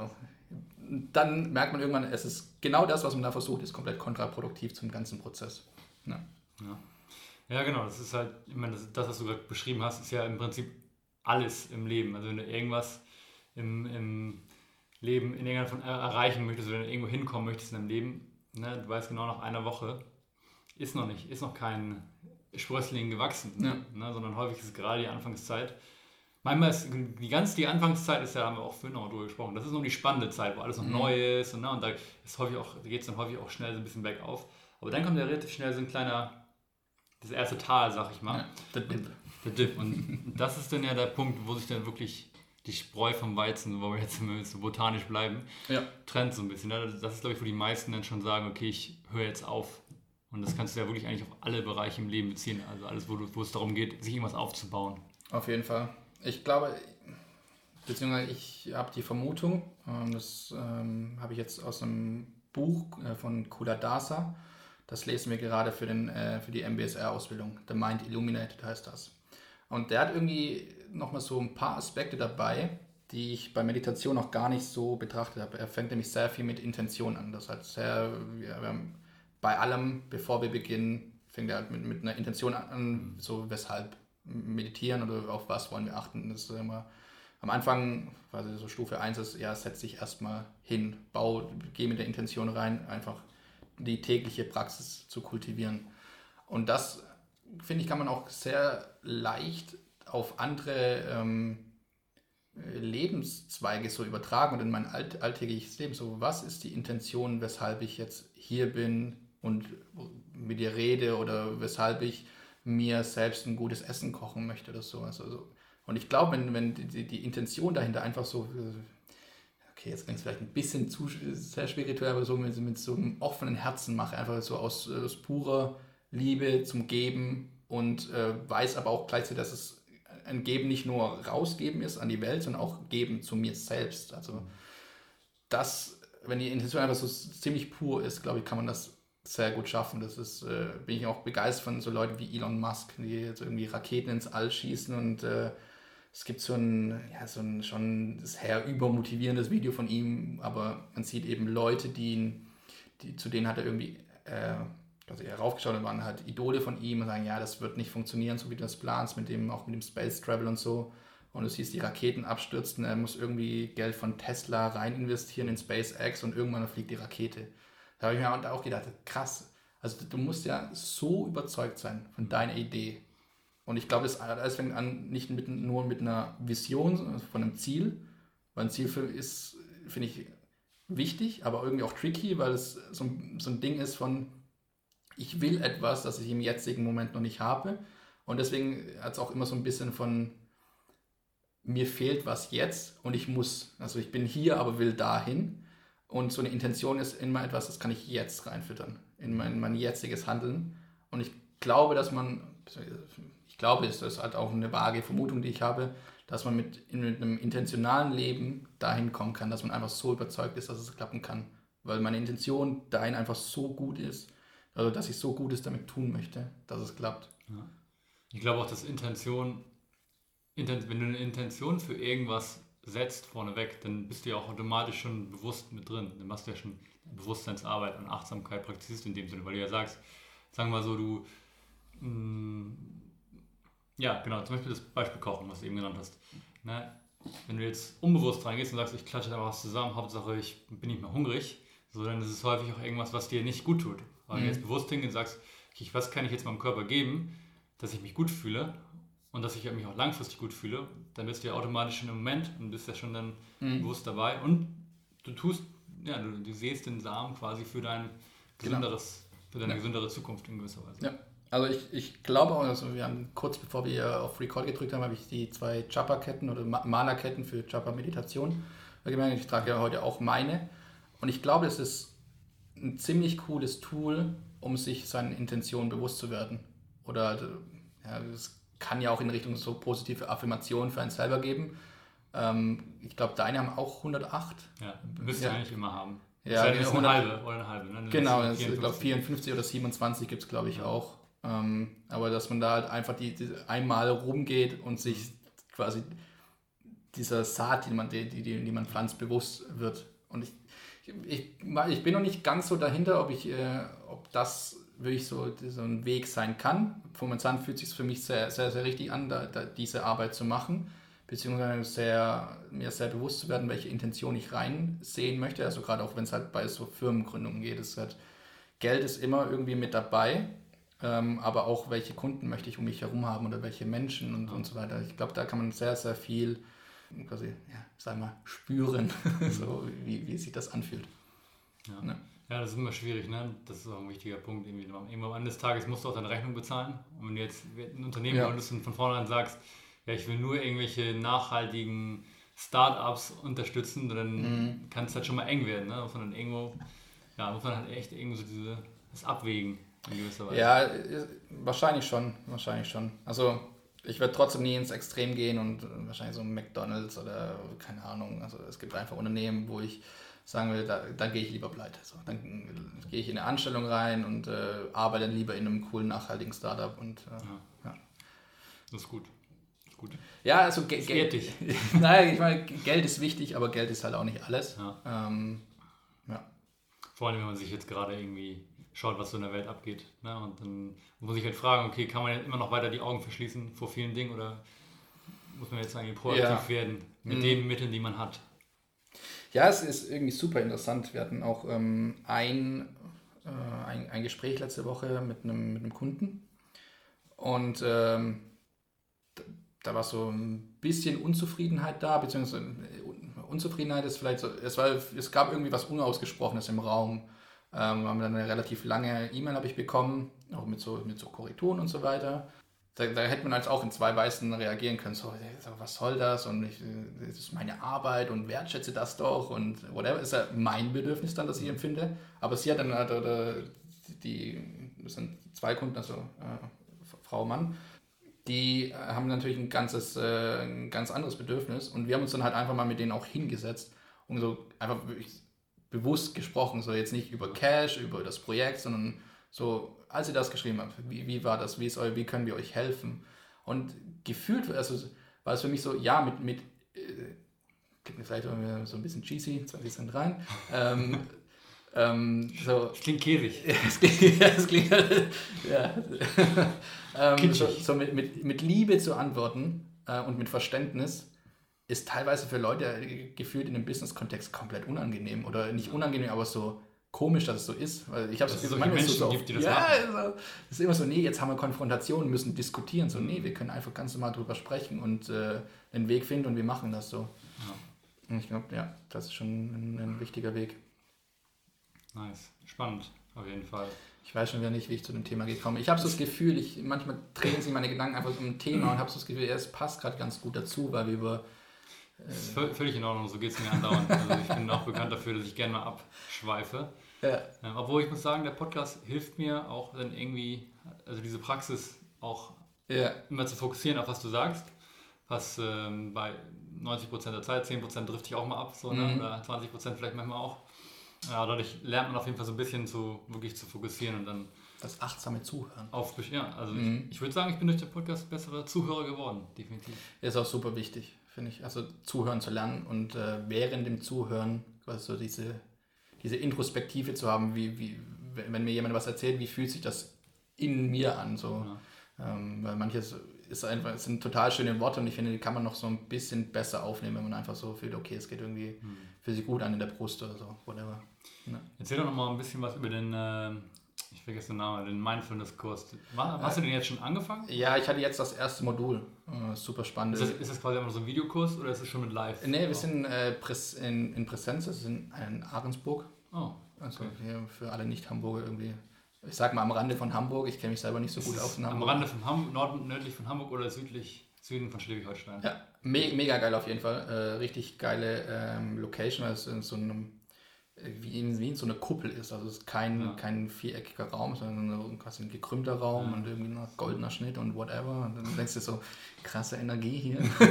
Dann merkt man irgendwann, es ist genau das, was man da versucht, ist komplett kontraproduktiv zum ganzen Prozess. Ja, ja. ja genau, das ist halt, ich meine, das, das, was du gerade beschrieben hast, ist ja im Prinzip alles im Leben. Also wenn du irgendwas im, im Leben in irgendeiner Form erreichen möchtest oder irgendwo hinkommen möchtest in deinem Leben, ne, du weißt genau nach einer Woche, ist noch nicht, ist noch kein Sprössling gewachsen, ja. ne, sondern häufig ist es gerade die Anfangszeit. Manchmal ist die ganze die Anfangszeit ist ja, haben wir auch vorhin noch drüber gesprochen, das ist noch die spannende Zeit, wo alles noch mhm. neu ist und, ne, und da ist häufig auch, geht es dann häufig auch schnell so ein bisschen bergauf. Aber dann kommt ja relativ schnell so ein kleiner, das erste Tal, sag ich mal. Ja, der Dip. Der Dip. Und das ist dann ja der Punkt, wo sich dann wirklich die Spreu vom Weizen, wo wir jetzt so botanisch bleiben, ja. trennt so ein bisschen. Ne? Das ist, glaube ich, wo die meisten dann schon sagen, okay, ich höre jetzt auf und das kannst du ja wirklich eigentlich auf alle Bereiche im Leben beziehen. Also alles, wo, du, wo es darum geht, sich irgendwas aufzubauen. Auf jeden Fall. Ich glaube, beziehungsweise ich habe die Vermutung, ähm, das ähm, habe ich jetzt aus einem Buch äh, von Kula Dasa, das lesen wir gerade für, den, äh, für die MBSR-Ausbildung. The Mind Illuminated heißt das. Und der hat irgendwie nochmal so ein paar Aspekte dabei, die ich bei Meditation noch gar nicht so betrachtet habe. Er fängt nämlich sehr viel mit Intention an. Das heißt, sehr, wir haben bei allem, bevor wir beginnen, fängt er halt mit, mit einer Intention an, so weshalb meditieren oder auf was wollen wir achten. Das ist immer am Anfang, quasi so Stufe 1 ist, ja, setz dich erstmal hin, bau, geh mit der Intention rein, einfach die tägliche Praxis zu kultivieren. Und das, finde ich, kann man auch sehr leicht auf andere ähm, Lebenszweige so übertragen und in mein alt, alltägliches Leben. So, was ist die Intention, weshalb ich jetzt hier bin, und mit dir rede oder weshalb ich mir selbst ein gutes Essen kochen möchte oder sowas. Also, und ich glaube, wenn, wenn die, die Intention dahinter einfach so, okay, jetzt klingt es vielleicht ein bisschen zu sehr spirituell, aber so mit, mit so einem offenen Herzen mache, einfach so aus, aus purer Liebe zum Geben und äh, weiß aber auch gleichzeitig, dass es ein Geben nicht nur rausgeben ist an die Welt, sondern auch Geben zu mir selbst. Also das, wenn die Intention einfach so ziemlich pur ist, glaube ich, kann man das sehr gut schaffen. Das ist, äh, bin ich auch begeistert von so Leuten wie Elon Musk, die jetzt irgendwie Raketen ins All schießen und äh, es gibt so ein, ja, so ein schon sehr übermotivierendes Video von ihm, aber man sieht eben Leute, die, die zu denen hat er irgendwie, äh, also er raufgeschaut und waren halt Idole von ihm und sagen, ja, das wird nicht funktionieren, so wie du das planst, mit dem, auch mit dem Space Travel und so. Und du siehst die Raketen abstürzen, er muss irgendwie Geld von Tesla rein investieren in SpaceX und irgendwann fliegt die Rakete. Da habe ich mir auch gedacht, krass. Also du musst ja so überzeugt sein von deiner Idee, Und ich glaube, es fängt an nicht mit, nur mit einer Vision von einem Ziel, weil ein Ziel für, ist, finde ich, wichtig, aber irgendwie auch tricky, weil es so, so ein Ding ist von, ich will etwas, das ich im jetzigen Moment noch nicht habe. Und deswegen hat es auch immer so ein bisschen von, mir fehlt was jetzt und ich muss. Also ich bin hier, aber will dahin. Und so eine Intention ist immer etwas, das kann ich jetzt reinfüttern, in mein, mein jetziges Handeln. Und ich glaube, dass man, ich glaube, es ist halt auch eine vage Vermutung, die ich habe, dass man mit, mit einem intentionalen Leben dahin kommen kann, dass man einfach so überzeugt ist, dass es klappen kann. Weil meine Intention dahin einfach so gut ist, also dass ich so Gutes damit tun möchte, dass es klappt. Ja. Ich glaube auch, dass Intention, wenn du eine Intention für irgendwas setzt vorneweg, dann bist du ja auch automatisch schon bewusst mit drin. Dann machst du ja schon Bewusstseinsarbeit und Achtsamkeit praktizierst in dem Sinne, weil du ja sagst, sagen wir mal so, du, mh, mm, ja, genau, zum Beispiel das Beispiel Kochen, was du eben genannt hast. Ne? Wenn du jetzt unbewusst reingehst und sagst, ich klatsche einfach was zusammen, Hauptsache ich bin nicht mehr hungrig, so dann ist es häufig auch irgendwas, was dir nicht gut tut. Aber mhm. wenn du jetzt bewusst hingehst und sagst, okay, was kann ich jetzt meinem Körper geben, dass ich mich gut fühle und dass ich mich auch langfristig gut fühle, dann bist du ja automatisch schon im Moment und bist ja schon dann mhm. bewusst dabei und du tust, ja, du, du siehst den Samen quasi für dein genau. gesünderes, genau. für deine ja. gesündere Zukunft in gewisser Weise. Ja. Also ich, ich glaube auch, also wir haben kurz bevor wir auf Record gedrückt haben, habe ich die zwei Chapa-Ketten oder Mana-Ketten für Chapa-Meditation gemerkt. Ich trage ja heute auch meine. Und ich glaube, es ist ein ziemlich cooles Tool, um sich seinen Intentionen bewusst zu werden. Oder also, ja, es kann ja auch in Richtung so positive Affirmationen für einen selber geben. Ähm, ich glaube, deine haben auch 108. Ja, müsste ja. eigentlich immer haben. Ja, das ist eine halbe oder eine halbe. Ne? Genau, ich glaube 54 oder 27 gibt es, glaube ich, ja. auch. Ähm, aber dass man da halt einfach die, die, einmal rumgeht und sich quasi dieser Saat, die man, die, die, die man pflanzt, bewusst wird. Und ich, ich, ich bin noch nicht ganz so dahinter, ob, ich, äh, ob das wirklich so, so ein Weg sein kann. Momentan fühlt es sich für mich sehr, sehr, sehr richtig an, da, da diese Arbeit zu machen, beziehungsweise sehr, mir sehr bewusst zu werden, welche Intention ich reinsehen möchte. Also gerade auch wenn es halt bei so Firmengründungen geht, ist halt, Geld ist immer irgendwie mit dabei, ähm, aber auch welche Kunden möchte ich um mich herum haben oder welche Menschen und, und so weiter. Ich glaube, da kann man sehr, sehr viel quasi, ja, sagen wir, spüren, so wie, wie sich das anfühlt. Ja. Ne? Ja, das ist immer schwierig, ne? Das ist auch ein wichtiger Punkt. Irgendwie. Irgendwann am Ende des Tages musst du auch deine Rechnung bezahlen. Und wenn du jetzt ein Unternehmen ja. gründest und von vornherein sagst, ja, ich will nur irgendwelche nachhaltigen Startups unterstützen, dann mhm. kann es halt schon mal eng werden, ne? Muss man dann irgendwo, ja, muss man halt echt irgendwo so diese, das abwägen in gewisser Weise. Ja, wahrscheinlich schon, wahrscheinlich schon. Also ich werde trotzdem nie ins Extrem gehen und wahrscheinlich so ein McDonalds oder keine Ahnung. Also es gibt einfach Unternehmen, wo ich sagen will, da, dann gehe ich lieber pleite. So, dann gehe ich in eine Anstellung rein und äh, arbeite dann lieber in einem coolen, nachhaltigen Startup. Und, äh, ja. ja. Das ist gut. gut. Ja, also Ge Geld. Dich. naja, ich meine, Geld ist wichtig, aber Geld ist halt auch nicht alles. Ja. Ähm, ja. Vor allem, wenn man sich jetzt gerade irgendwie schaut, was so in der Welt abgeht. Ne? Und dann muss man sich halt fragen, okay, kann man jetzt immer noch weiter die Augen verschließen vor vielen Dingen oder muss man jetzt eigentlich proaktiv ja. werden mit mhm. den Mitteln, die man hat? Ja, es ist irgendwie super interessant. Wir hatten auch ähm, ein, äh, ein, ein, Gespräch letzte Woche mit einem, mit einem Kunden und ähm, da war so ein bisschen Unzufriedenheit da, beziehungsweise äh, Unzufriedenheit ist vielleicht so, es, war, es gab irgendwie was Unausgesprochenes im Raum. Ähm, haben dann eine relativ lange E-Mail habe ich bekommen, auch mit so, mit so Korrekturen und so weiter da, da, hätte man als auch in zwei Weißen reagieren können, so, was soll das? Und ich, das ist meine Arbeit und wertschätze das doch und whatever, ist ja mein Bedürfnis dann, das ich empfinde, aber sie hat dann, oder, die, das sind zwei Kunden, also äh, Frau, Mann, die haben natürlich ein ganzes, äh, ein ganz anderes Bedürfnis. Und wir haben uns dann halt einfach mal mit denen auch hingesetzt und so einfach bewusst gesprochen, so jetzt nicht über Cash, über das Projekt, sondern so als ihr das geschrieben habt, wie, wie war das, wie, ist euer, wie können wir euch helfen? Und gefühlt also, war es für mich so, ja, mit, mit äh, vielleicht so ein bisschen cheesy, 20 Cent rein. ähm, ähm, so, das klingt käsig. es klingt, ja, es klingt ja. ähm, so, so mit, mit, mit Liebe zu antworten äh, und mit Verständnis ist teilweise für Leute gefühlt in einem Business-Kontext komplett unangenehm. Oder nicht unangenehm, aber so, komisch, dass es so ist. Weil ich habe so ist es so Menschen gibt, die das ja, machen. also, es ist immer so, nee, jetzt haben wir Konfrontation, müssen diskutieren. So, nee, wir können einfach ganz normal drüber sprechen und äh, einen Weg finden und wir machen das so. Und ich glaube, ja, das ist schon ein, ein wichtiger Weg. Nice. Spannend, auf jeden Fall. Ich weiß schon wieder nicht, wie ich zu dem Thema gekommen bin. Ich habe so das Gefühl, ich, manchmal drehen sich meine Gedanken einfach um ein Thema und habe so das Gefühl, ja, es passt gerade ganz gut dazu, weil wir über Das ist völ- völlig in Ordnung, so geht es mir andauernd. Also ich bin auch bekannt dafür, dass ich gerne mal abschweife. Ja, obwohl ich muss sagen, der Podcast hilft mir auch dann irgendwie, also diese Praxis auch ja, immer zu fokussieren auf was du sagst. Was ähm, bei 90% der Zeit, 10% trifft ich auch mal ab, so, ne? Mhm. oder 20% vielleicht manchmal auch. Ja, dadurch lernt man auf jeden Fall so ein bisschen zu, wirklich zu fokussieren und dann das achtsame Zuhören. auf, ja, also Mhm. ich, ich würde sagen, ich bin durch den Podcast besserer Zuhörer geworden, definitiv. Ist auch super wichtig, finde ich. Also zuhören zu lernen und äh, während dem Zuhören quasi so diese, diese Introspektive zu haben, wie, wie, wenn mir jemand was erzählt, wie fühlt sich das in mir an? So. Ähm, weil manches ist einfach, es sind total schöne Worte und ich finde, die kann man noch so ein bisschen besser aufnehmen, wenn man einfach so fühlt, okay, es geht irgendwie für sich gut an in der Brust oder so, whatever. Ja. Erzähl doch noch mal ein bisschen was über den, äh, ich vergesse den Namen, den Mindfulness-Kurs. Hast du den jetzt schon angefangen? Ja, ich hatte jetzt das erste Modul. Äh, super spannend. Ist das, ist das quasi einfach so ein Videokurs oder ist es schon mit live? Nee, wir sind äh, in, in Präsenz, das ist in, in Ahrensburg. Oh, Also hier für alle Nicht-Hamburger irgendwie. Ich sag mal am Rande von Hamburg, ich kenne mich selber nicht so gut aus am. Rande von Hamburg, Nord nördlich von Hamburg oder südlich, Süden von Schleswig-Holstein. Ja, me mega geil auf jeden Fall. Äh, richtig geile ähm, Location, weil es in so einem, äh, wie in, wie in so einer Kuppel ist. Also es ist kein, Ja. kein viereckiger Raum, sondern so quasi ein gekrümmter Raum Ja. und irgendwie ein goldener Schnitt und whatever. Und dann denkst du so, krasse Energie hier. Sehr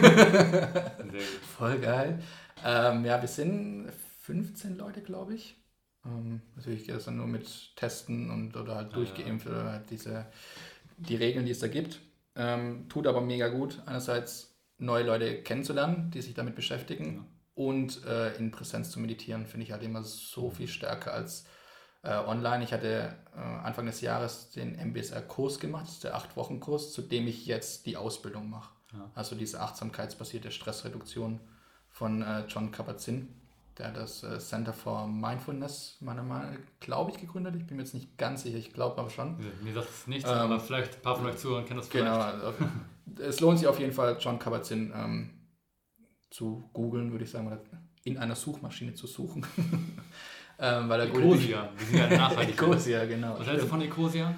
gut. Voll geil. Ähm, ja, wir sind 15 Leute, glaube ich. Ähm, natürlich geht das dann nur mit Testen und oder halt Ja, durchgeimpft oder halt diese, die Regeln, die es da gibt. Ähm, tut aber mega gut, einerseits neue Leute kennenzulernen, die sich damit beschäftigen Ja. und äh, in Präsenz zu meditieren, finde ich halt immer so viel stärker als äh, online. Ich hatte äh, Anfang des Jahres den MBSR-Kurs gemacht, das ist der 8-Wochen-Kurs, zu dem ich jetzt die Ausbildung mache. Also diese achtsamkeitsbasierte Stressreduktion von äh, John Kabat-Zinn, der hat das äh, Center for Mindfulness, meiner Meinung nach, glaube ich, gegründet. Ich bin mir jetzt nicht ganz sicher, ich glaube aber schon. Mir sagt es nichts, Ähm, aber vielleicht ein paar von euch Zuhörern kennen das vielleicht. Genau, also, es lohnt sich auf jeden Fall, John Kabat-Zinn ähm, zu googeln, würde ich sagen, oder in einer Suchmaschine zu suchen. ähm, weil er Ecosia, wir sind ja nachhaltig. Ecosia, genau. Was hältst du von Ecosia?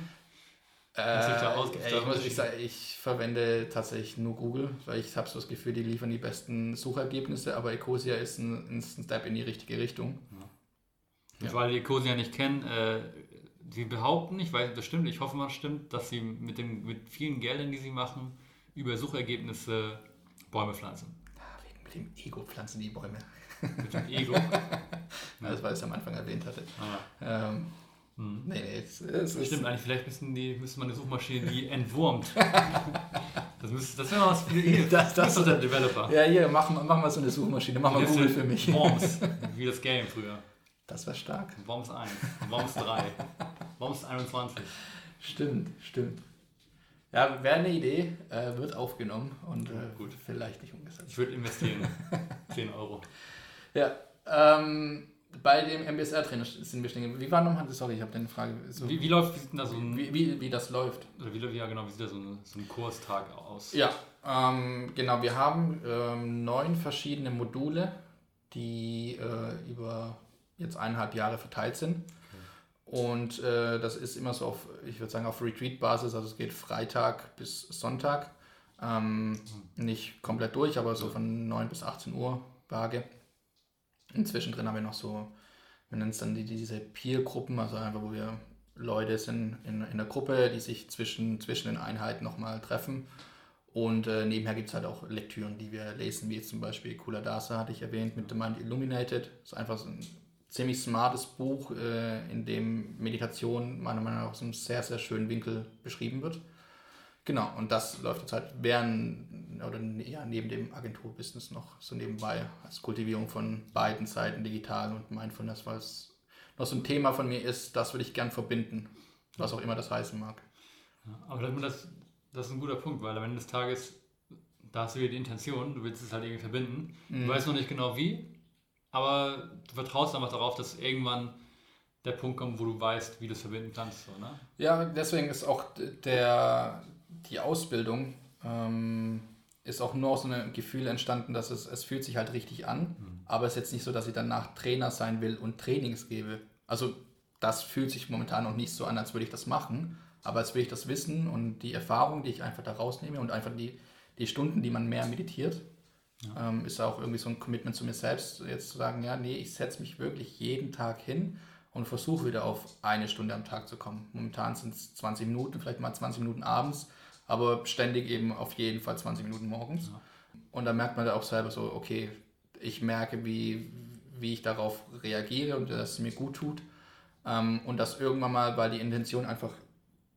Da Äh, ey, ich, muss, ich, ich verwende tatsächlich nur Google, weil ich habe so das Gefühl, die liefern die besten Suchergebnisse, aber Ecosia ist ein, ist ein Step in die richtige Richtung. Und Weil die Ecosia nicht kennen, äh, sie behaupten, ich weiß nicht, ob das stimmt, ich hoffe mal, es stimmt, dass sie mit, dem, mit vielen Geldern, die sie machen, über Suchergebnisse Bäume pflanzen. Ah, wegen mit dem Ego pflanzen die Bäume. Mit dem Ego. Das, weil ich am Anfang erwähnt hatte. Ah, Ähm, hm. nee, es, es ist, Stimmt, eigentlich, vielleicht müssen die, müsste man eine Suchmaschine, die entwurmt. Das, müsste, das wäre mal was für ihr. Das- das- ist der Developer. Ja, hier, mach, mach mal so eine Suchmaschine, mach mal Google für mich. Worms, wie das Game früher. Das war stark. Worms 1, Worms 3, Worms 21. Stimmt, stimmt. Ja, wäre eine Idee, äh, wird aufgenommen und äh, Gut. vielleicht nicht umgesetzt. Ich würde investieren. 10 Euro. Ja, ähm, bei dem MBSR-Trainer sind wir stehen. geblieben. Wie war nochmal, sorry, ich habe eine Frage. So, Wie, wie läuft, wie sieht da so ein, wie, wie, wie das läuft. oder wie, ja genau, wie sieht da so ein, so ein Kurstag aus? Ja, ähm, genau, wir haben ähm, neun verschiedene Module, die äh, über jetzt eineinhalb Jahre verteilt sind. Und äh, das ist immer so auf, ich würde sagen, auf Retreat-Basis, also es geht Freitag bis Sonntag. Ähm, nicht komplett durch, aber so von 9 bis 18 Uhr vage. Inzwischen drin haben wir noch so, wir nennen es dann die, diese Peer-Gruppen, also einfach, wo wir Leute sind in, in der Gruppe, die sich zwischen, zwischen den Einheiten nochmal treffen. Und äh, nebenher gibt es halt auch Lektüren, die wir lesen, wie jetzt zum Beispiel Kula Dasa hatte ich erwähnt mit The Mind Illuminated. Das ist einfach so ein ziemlich smartes Buch, äh, in dem Meditation meiner Meinung nach aus einem sehr, sehr schönen Winkel beschrieben wird. Genau, und das läuft jetzt halt während oder ja, neben dem Agenturbusiness noch so nebenbei als Kultivierung von beiden Seiten, digital und Mindfulness, weil es noch so ein Thema von mir ist, das würde ich gern verbinden, was auch immer das heißen mag. Ja, Aber das, das ist ein guter Punkt, weil am Ende des Tages, da hast du wieder die Intention, du willst es halt irgendwie verbinden. Mhm. Du weißt noch nicht genau wie, aber du vertraust einfach darauf, dass irgendwann der Punkt kommt, wo du weißt, wie du es verbinden kannst. So, ne? Ja, deswegen ist auch der, die Ausbildung ähm, ist auch nur aus so einem Gefühl entstanden, dass es, es fühlt sich halt richtig an, mhm. aber es ist jetzt nicht so, dass ich danach Trainer sein will und Trainings gebe. Also das fühlt sich momentan noch nicht so an, als würde ich das machen, aber als würde ich das wissen und die Erfahrung, die ich einfach da rausnehme und einfach die, die Stunden, die man mehr meditiert, ja. ähm, ist auch irgendwie so ein Commitment zu mir selbst, jetzt zu sagen, ja, nee, ich setze mich wirklich jeden Tag hin und versuche wieder auf eine Stunde am Tag zu kommen. Momentan sind es 20 Minuten, vielleicht mal 20 Minuten abends, aber ständig eben auf jeden Fall 20 Minuten morgens. Ja. Und da merkt man da auch selber so, okay, ich merke, wie, wie ich darauf reagiere und dass es mir gut tut. Ähm, und das irgendwann mal, weil die Intention einfach,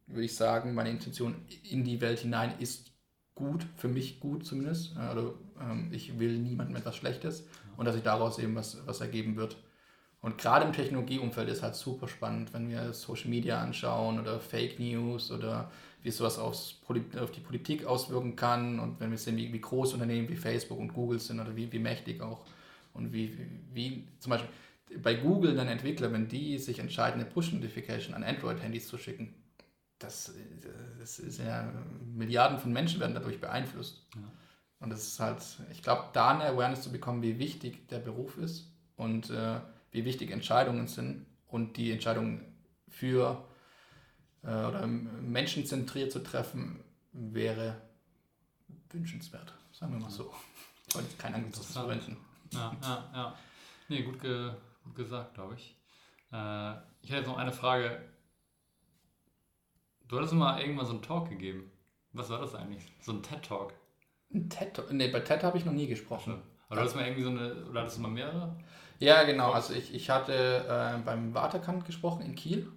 würde ich sagen, meine Intention in die Welt hinein ist gut, für mich gut zumindest. Also ähm, ich will niemandem etwas Schlechtes und dass sich daraus eben was, was ergeben wird. Und gerade im Technologieumfeld ist halt super spannend, wenn wir Social Media anschauen oder Fake News oder wie sowas aufs, auf die Politik auswirken kann und wenn wir sehen, wie, wie groß Unternehmen wie Facebook und Google sind oder wie, wie mächtig auch und wie, wie zum Beispiel bei Google dann Entwickler, wenn die sich entscheiden, eine Push-Notification an Android-Handys zu schicken, das, das, ist ja, Milliarden von Menschen werden dadurch beeinflusst. Ja. Und das ist halt, ich glaube, da eine Awareness zu bekommen, wie wichtig der Beruf ist und äh, wie wichtig Entscheidungen sind und die Entscheidungen für äh, oder menschenzentriert zu treffen, wäre wünschenswert, sagen wir mal so. Heute kein Angriff zu verwenden. Ja, ja, ja. Nee, gut, ge gut gesagt, glaube ich. Äh, ich hätte jetzt noch eine Frage. Du hattest mal irgendwann so einen Talk gegeben. Was war das eigentlich? So ein TED-Talk? Ein TED-Talk? Nee, bei TED habe ich noch nie gesprochen. Aber du hattest mal irgendwie so eine, oder hattest du mal mehrere? Ja, genau. Also ich, ich hatte äh, beim Waterkant gesprochen in Kiel.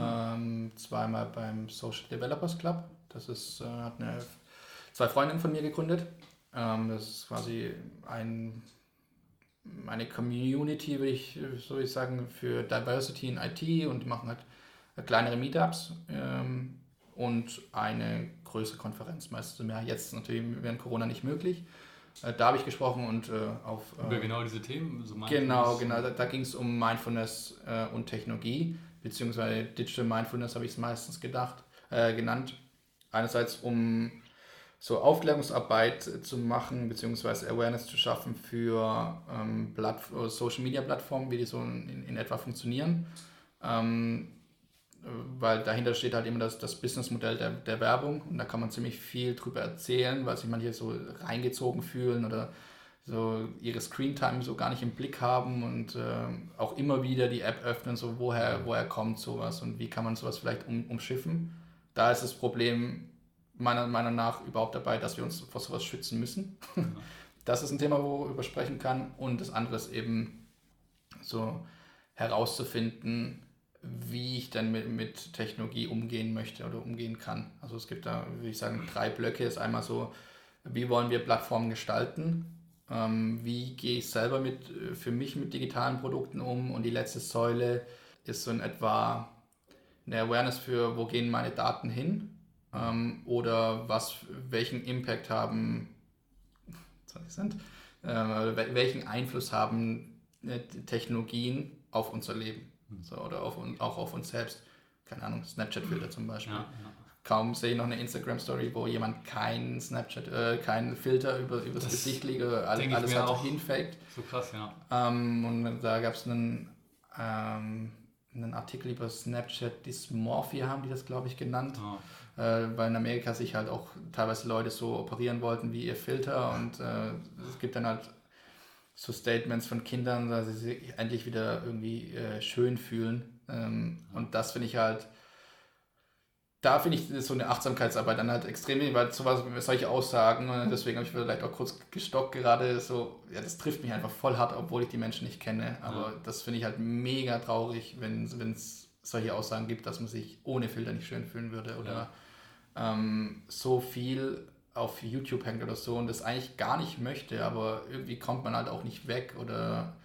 Ähm, zweimal beim Social Developers Club. Das ist, äh, hat eine, zwei Freundinnen von mir gegründet. Ähm, das ist quasi ein, eine Community, würde ich, so ich sagen, für Diversity in IT und die machen halt kleinere Meetups ähm, und eine größere Konferenz, meistens im Jahr. Jetzt natürlich während Corona nicht möglich. Äh, da habe ich gesprochen und äh, auf. Äh, Über genau diese Themen? So genau, genau. Da, da ging es um Mindfulness äh, und Technologie beziehungsweise Digital Mindfulness habe ich es meistens gedacht, äh, genannt. Einerseits, um so Aufklärungsarbeit zu machen, beziehungsweise Awareness zu schaffen für ähm, Social Media Plattformen, wie die so in, in etwa funktionieren. Ähm, weil dahinter steht halt immer das, das Businessmodell der, der Werbung und da kann man ziemlich viel drüber erzählen, weil sich manche so reingezogen fühlen oder so ihre Screentime so gar nicht im Blick haben und äh, auch immer wieder die App öffnen, so woher, woher kommt sowas und wie kann man sowas vielleicht um, umschiffen. Da ist das Problem meiner Meinung nach überhaupt dabei, dass wir uns vor sowas schützen müssen. Ja. Das ist ein Thema, worüber sprechen kann. Und das andere ist eben so herauszufinden, wie ich dann mit, mit Technologie umgehen möchte oder umgehen kann. Also es gibt da, würde ich sagen, drei Blöcke. Das ist einmal so, wie wollen wir Plattformen gestalten? Ähm, wie gehe ich selber mit, äh, für mich mit digitalen Produkten um? Und die letzte Säule ist so in etwa eine Awareness für, wo gehen meine Daten hin? Ähm, oder was, welchen Impact haben, 20 Cent, äh, welchen Einfluss haben äh, Technologien auf unser Leben? So, oder auf, auch auf uns selbst. Keine Ahnung, Snapchat-Filter zum Beispiel. Ja, ja kaum sehe ich noch eine Instagram-Story, wo jemand keinen Snapchat, äh, keinen Filter über, übers das Gesicht legt, alles, alles hat auch hinfaked. So krass, ja. Ähm, und da gab es einen, ähm, einen Artikel über Snapchat Dysmorphia, haben die das, glaube ich, genannt. Oh. Äh, weil in Amerika sich halt auch teilweise Leute so operieren wollten wie ihr Filter und äh, es gibt dann halt so Statements von Kindern, dass sie sich endlich wieder irgendwie äh, schön fühlen. Ähm, ja. Und das finde ich halt da finde ich so eine Achtsamkeitsarbeit dann halt extrem wichtig, weil sowas, solche Aussagen, und deswegen habe ich vielleicht auch kurz gestockt gerade, so, ja, das trifft mich einfach voll hart, obwohl ich die Menschen nicht kenne. Aber ja. das finde ich halt mega traurig, wenn es solche Aussagen gibt, dass man sich ohne Filter nicht schön fühlen würde oder ja. ähm, so viel auf YouTube hängt oder so und das eigentlich gar nicht möchte, aber irgendwie kommt man halt auch nicht weg oder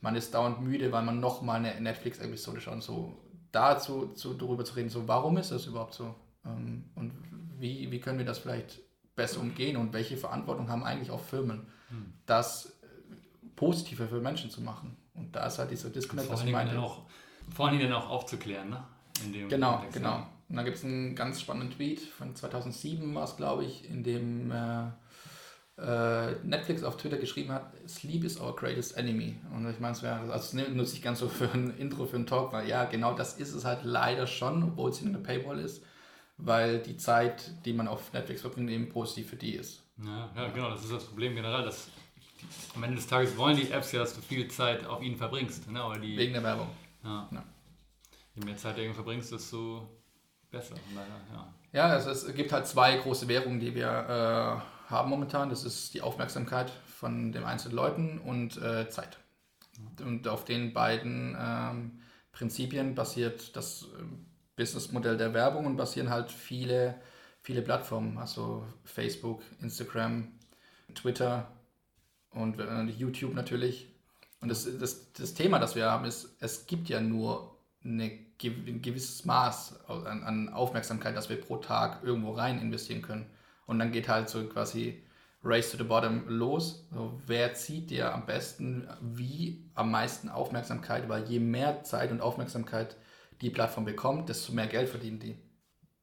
man ist dauernd müde, weil man nochmal eine Netflix-Episode schaut. So, dazu zu, darüber zu reden, so warum ist das überhaupt so? Ähm, und wie, wie können wir das vielleicht besser umgehen und welche Verantwortung haben eigentlich auch Firmen, hm. das äh, positiver für Menschen zu machen? Und da ist halt dieser Disconnect, was ich meinte. Auch, vor allem dann auch aufzuklären, ne? genau, Kontext, genau. Und da gibt es einen ganz spannenden Tweet von 2007 war es, glaube ich, in dem äh, äh, Netflix auf Twitter geschrieben hat, Sleep is our greatest enemy. Und ich meine, es wäre, also das nutze ich ganz so für ein Intro, für einen Talk, weil ja, genau das ist es halt leider schon, obwohl es in der Paywall ist, weil die Zeit, die man auf Netflix verbringt, eben positiv für die ist. Ja, ja genau, das ist das Problem generell, dass am Ende des Tages wollen die Apps ja, dass du viel Zeit auf ihnen verbringst. Ne? Die, Wegen der Werbung. Ja. ja. Je mehr Zeit du verbringst, desto besser. ja. ja, also es gibt halt zwei große Währungen, die wir äh, haben momentan. Das ist die Aufmerksamkeit von den einzelnen Leuten und äh, Zeit. Und auf den beiden ähm, Prinzipien basiert das äh, Businessmodell der Werbung und basieren halt viele, viele Plattformen, also Facebook, Instagram, Twitter und äh, YouTube natürlich. Und das, das, das Thema, das wir haben, ist, es gibt ja nur eine, ein gewisses Maß an, an Aufmerksamkeit, das wir pro Tag irgendwo rein investieren können. Und dann geht halt so quasi Race to the Bottom los. So, wer zieht dir am besten wie am meisten Aufmerksamkeit? Weil je mehr Zeit und Aufmerksamkeit die Plattform bekommt, desto mehr Geld verdienen die.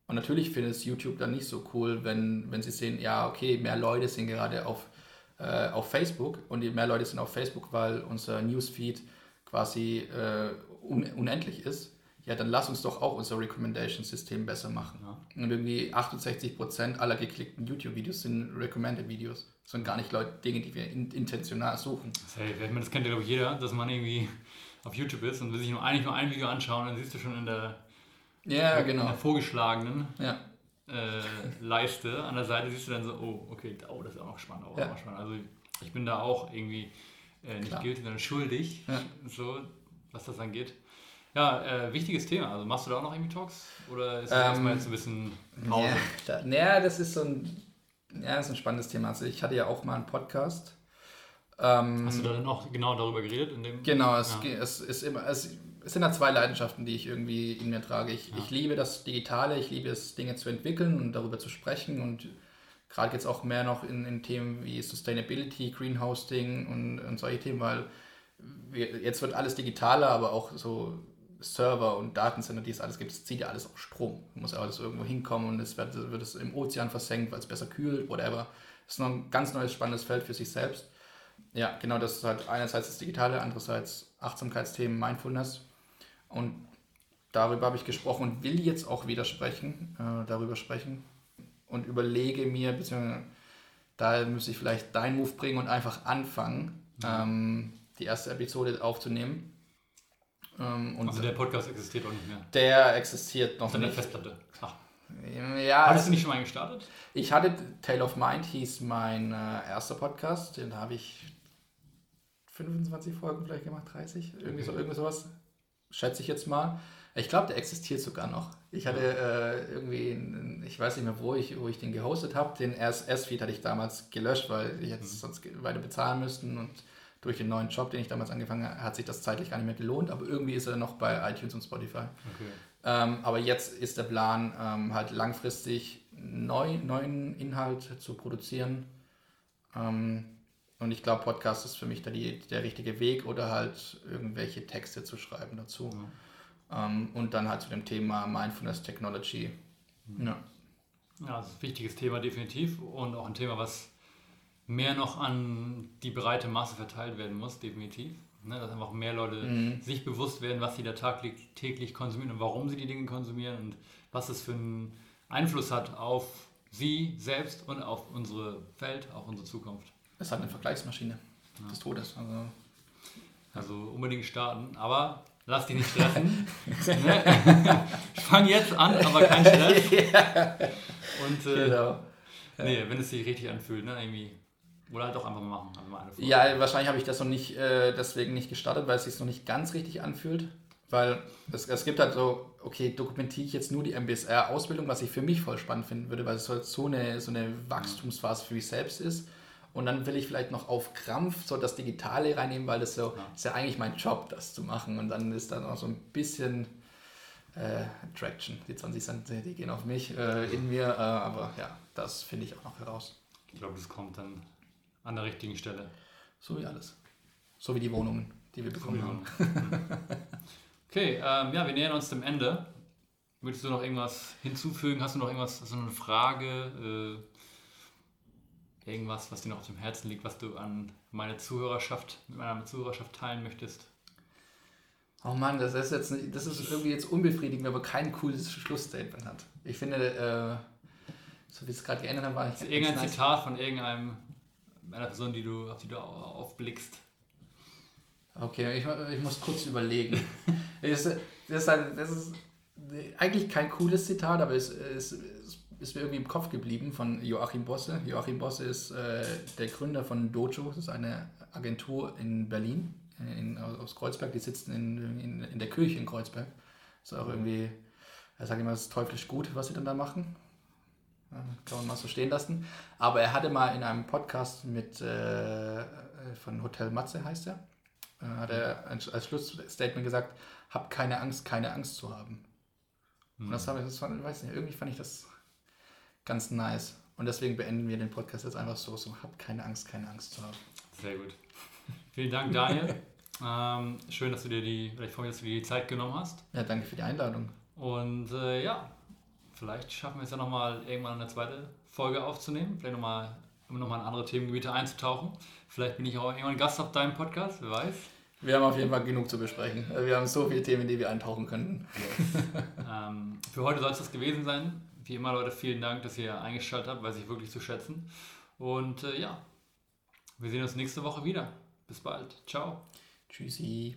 Und natürlich findet es YouTube dann nicht so cool, wenn, wenn sie sehen, ja, okay, mehr Leute sind gerade auf, äh, auf Facebook und die mehr Leute sind auf Facebook, weil unser Newsfeed quasi äh, un unendlich ist ja, dann lass uns doch auch unser Recommendation-System besser machen. Ja. Und irgendwie 68% aller geklickten YouTube-Videos sind Recommended-Videos. Das sind gar nicht Leute, Dinge, die wir in, intentional suchen. Hey, das kennt ja, glaube ich, jeder, dass man irgendwie auf YouTube ist und will sich nur eigentlich nur ein Video anschauen, dann siehst du schon in der, ja, genau. in der vorgeschlagenen ja. äh, Leiste an der Seite, siehst du dann so, oh, okay, oh, das ist auch noch spannend. Auch ja. noch spannend. Also ich bin da auch irgendwie äh, nicht guilty, sondern schuldig, so, was das angeht. Ja, äh, wichtiges Thema. Also machst du da auch noch irgendwie Talks? Oder ist das ähm, erstmal jetzt ein bisschen Pause? Ja, naja, das ist so ein, ja, das ist ein spannendes Thema. Also ich hatte ja auch mal einen Podcast. Ähm, Hast du da dann auch genau darüber geredet? In dem, genau, es, ja. es, ist immer, es, es sind da zwei Leidenschaften, die ich irgendwie in mir trage. Ich, ja. ich liebe das Digitale, ich liebe es, Dinge zu entwickeln und darüber zu sprechen. Und gerade jetzt auch mehr noch in, in Themen wie Sustainability, Greenhosting und, und solche Themen, weil wir, jetzt wird alles digitaler, aber auch so Server und Datencenter, die es alles gibt, es zieht ja alles auf Strom. Muss ja alles irgendwo hinkommen und es wird, wird es im Ozean versenkt, weil es besser kühlt, whatever. Das ist noch ein ganz neues, spannendes Feld für sich selbst. Ja, genau, das ist halt einerseits das Digitale, andererseits Achtsamkeitsthemen, Mindfulness. Und darüber habe ich gesprochen und will jetzt auch wieder sprechen, äh, darüber sprechen und überlege mir, beziehungsweise da müsste ich vielleicht deinen Move bringen und einfach anfangen, mhm. ähm, die erste Episode aufzunehmen ähm, also der Podcast existiert auch nicht mehr. Der existiert noch nicht. der Festplatte. Ach. Ja, Hattest du nicht schon mal gestartet? Ich hatte Tale of Mind, hieß mein äh, erster Podcast. Den habe ich 25 Folgen vielleicht gemacht, 30, irgendwie, okay. so, irgendwie sowas. Schätze ich jetzt mal. Ich glaube, der existiert sogar noch. Ich hatte äh, irgendwie, ich weiß nicht mehr, wo ich, wo ich den gehostet habe. Den RSS-Feed hatte ich damals gelöscht, weil ich jetzt mhm. sonst weiter bezahlen müssten und durch den neuen Job, den ich damals angefangen habe, hat sich das zeitlich gar nicht mehr gelohnt, aber irgendwie ist er noch bei iTunes und Spotify. Okay. Ähm, aber jetzt ist der Plan, ähm, halt langfristig neu, neuen Inhalt zu produzieren. Ähm, und ich glaube, Podcast ist für mich da die, der richtige Weg oder halt irgendwelche Texte zu schreiben dazu. Ja. Ähm, und dann halt zu dem Thema Mindfulness Technology. Mhm. Ja. ja, das ist ein wichtiges Thema definitiv und auch ein Thema, was mehr noch an die breite Masse verteilt werden muss, definitiv. Ne, dass einfach mehr Leute mhm. sich bewusst werden, was sie da täglich konsumieren und warum sie die Dinge konsumieren und was es für einen Einfluss hat auf sie selbst und auf unsere Welt, auch unsere Zukunft. Es hat eine Vergleichsmaschine ja. des Todes. Also. also unbedingt starten, aber lass dich nicht stressen. Ne? ich fange jetzt an, aber kein Stress. ja. Und äh, genau. nee, wenn es sich richtig anfühlt, ne? irgendwie oder halt auch einfach mal machen. Also ja, wahrscheinlich habe ich das noch nicht, äh, deswegen nicht gestartet, weil es sich noch nicht ganz richtig anfühlt. Weil es, es gibt halt so, okay, dokumentiere ich jetzt nur die MBSR-Ausbildung, was ich für mich voll spannend finden würde, weil es halt so eine, so eine Wachstumsphase für mich selbst ist. Und dann will ich vielleicht noch auf Krampf so das Digitale reinnehmen, weil das so ja. ist ja eigentlich mein Job, das zu machen. Und dann ist da noch so ein bisschen äh, Traction. Die 20 Cent, die gehen auf mich, äh, in mir. Äh, aber ja, das finde ich auch noch heraus. Ich glaube, das kommt dann an der richtigen Stelle. So wie alles. So wie die Wohnungen, die wir bekommen haben. Okay, ähm, ja, wir nähern uns dem Ende. Würdest du noch irgendwas hinzufügen? Hast du noch irgendwas, so eine Frage? Äh, irgendwas, was dir noch auf dem Herzen liegt, was du an meine Zuhörerschaft, mit meiner Zuhörerschaft teilen möchtest? Oh Mann, das ist jetzt das ist irgendwie jetzt unbefriedigend, wenn man kein cooles Schlussstatement hat. Ich finde, äh, so wie es gerade geändert hat, war ich. Irgendein nice. Zitat von irgendeinem einer Person, die du, auf die du aufblickst. Okay, ich, ich muss kurz überlegen. das, ist, das, ist ein, das ist eigentlich kein cooles Zitat, aber es, es, es, ist mir irgendwie im Kopf geblieben von Joachim Bosse. Joachim Bosse ist äh, der Gründer von Dojo, das ist eine Agentur in Berlin, in, aus Kreuzberg. Die sitzen in, in, in der Kirche in Kreuzberg. Das ist auch irgendwie, er sagt immer, es ist teuflisch gut, was sie dann da machen. Kann man mal so stehen lassen. Aber er hatte mal in einem Podcast mit äh, von Hotel Matze heißt er, äh, hat er als Schlussstatement gesagt, hab keine Angst, keine Angst zu haben. Mhm. Und das habe ich, das fand, weiß nicht, irgendwie fand ich das ganz nice. Und deswegen beenden wir den Podcast jetzt einfach so, so hab keine Angst, keine Angst zu haben. Sehr gut. Vielen Dank, Daniel. ähm, schön, dass du dir die, vielleicht vorhin, dass du dir die Zeit genommen hast. Ja, danke für die Einladung. Und äh, ja, vielleicht schaffen wir es ja nochmal irgendwann eine zweite Folge aufzunehmen. Vielleicht nochmal um nochmal in andere Themengebiete einzutauchen. Vielleicht bin ich auch irgendwann Gast auf deinem Podcast, wer weiß. Wir haben auf jeden Fall genug zu besprechen. Wir haben so viele Themen, in die wir eintauchen könnten. Yes. ähm, für heute soll es das gewesen sein. Wie immer, Leute, vielen Dank, dass ihr eingeschaltet habt, weiß ich wirklich zu schätzen. Und äh, ja, wir sehen uns nächste Woche wieder. Bis bald. Ciao. Tschüssi.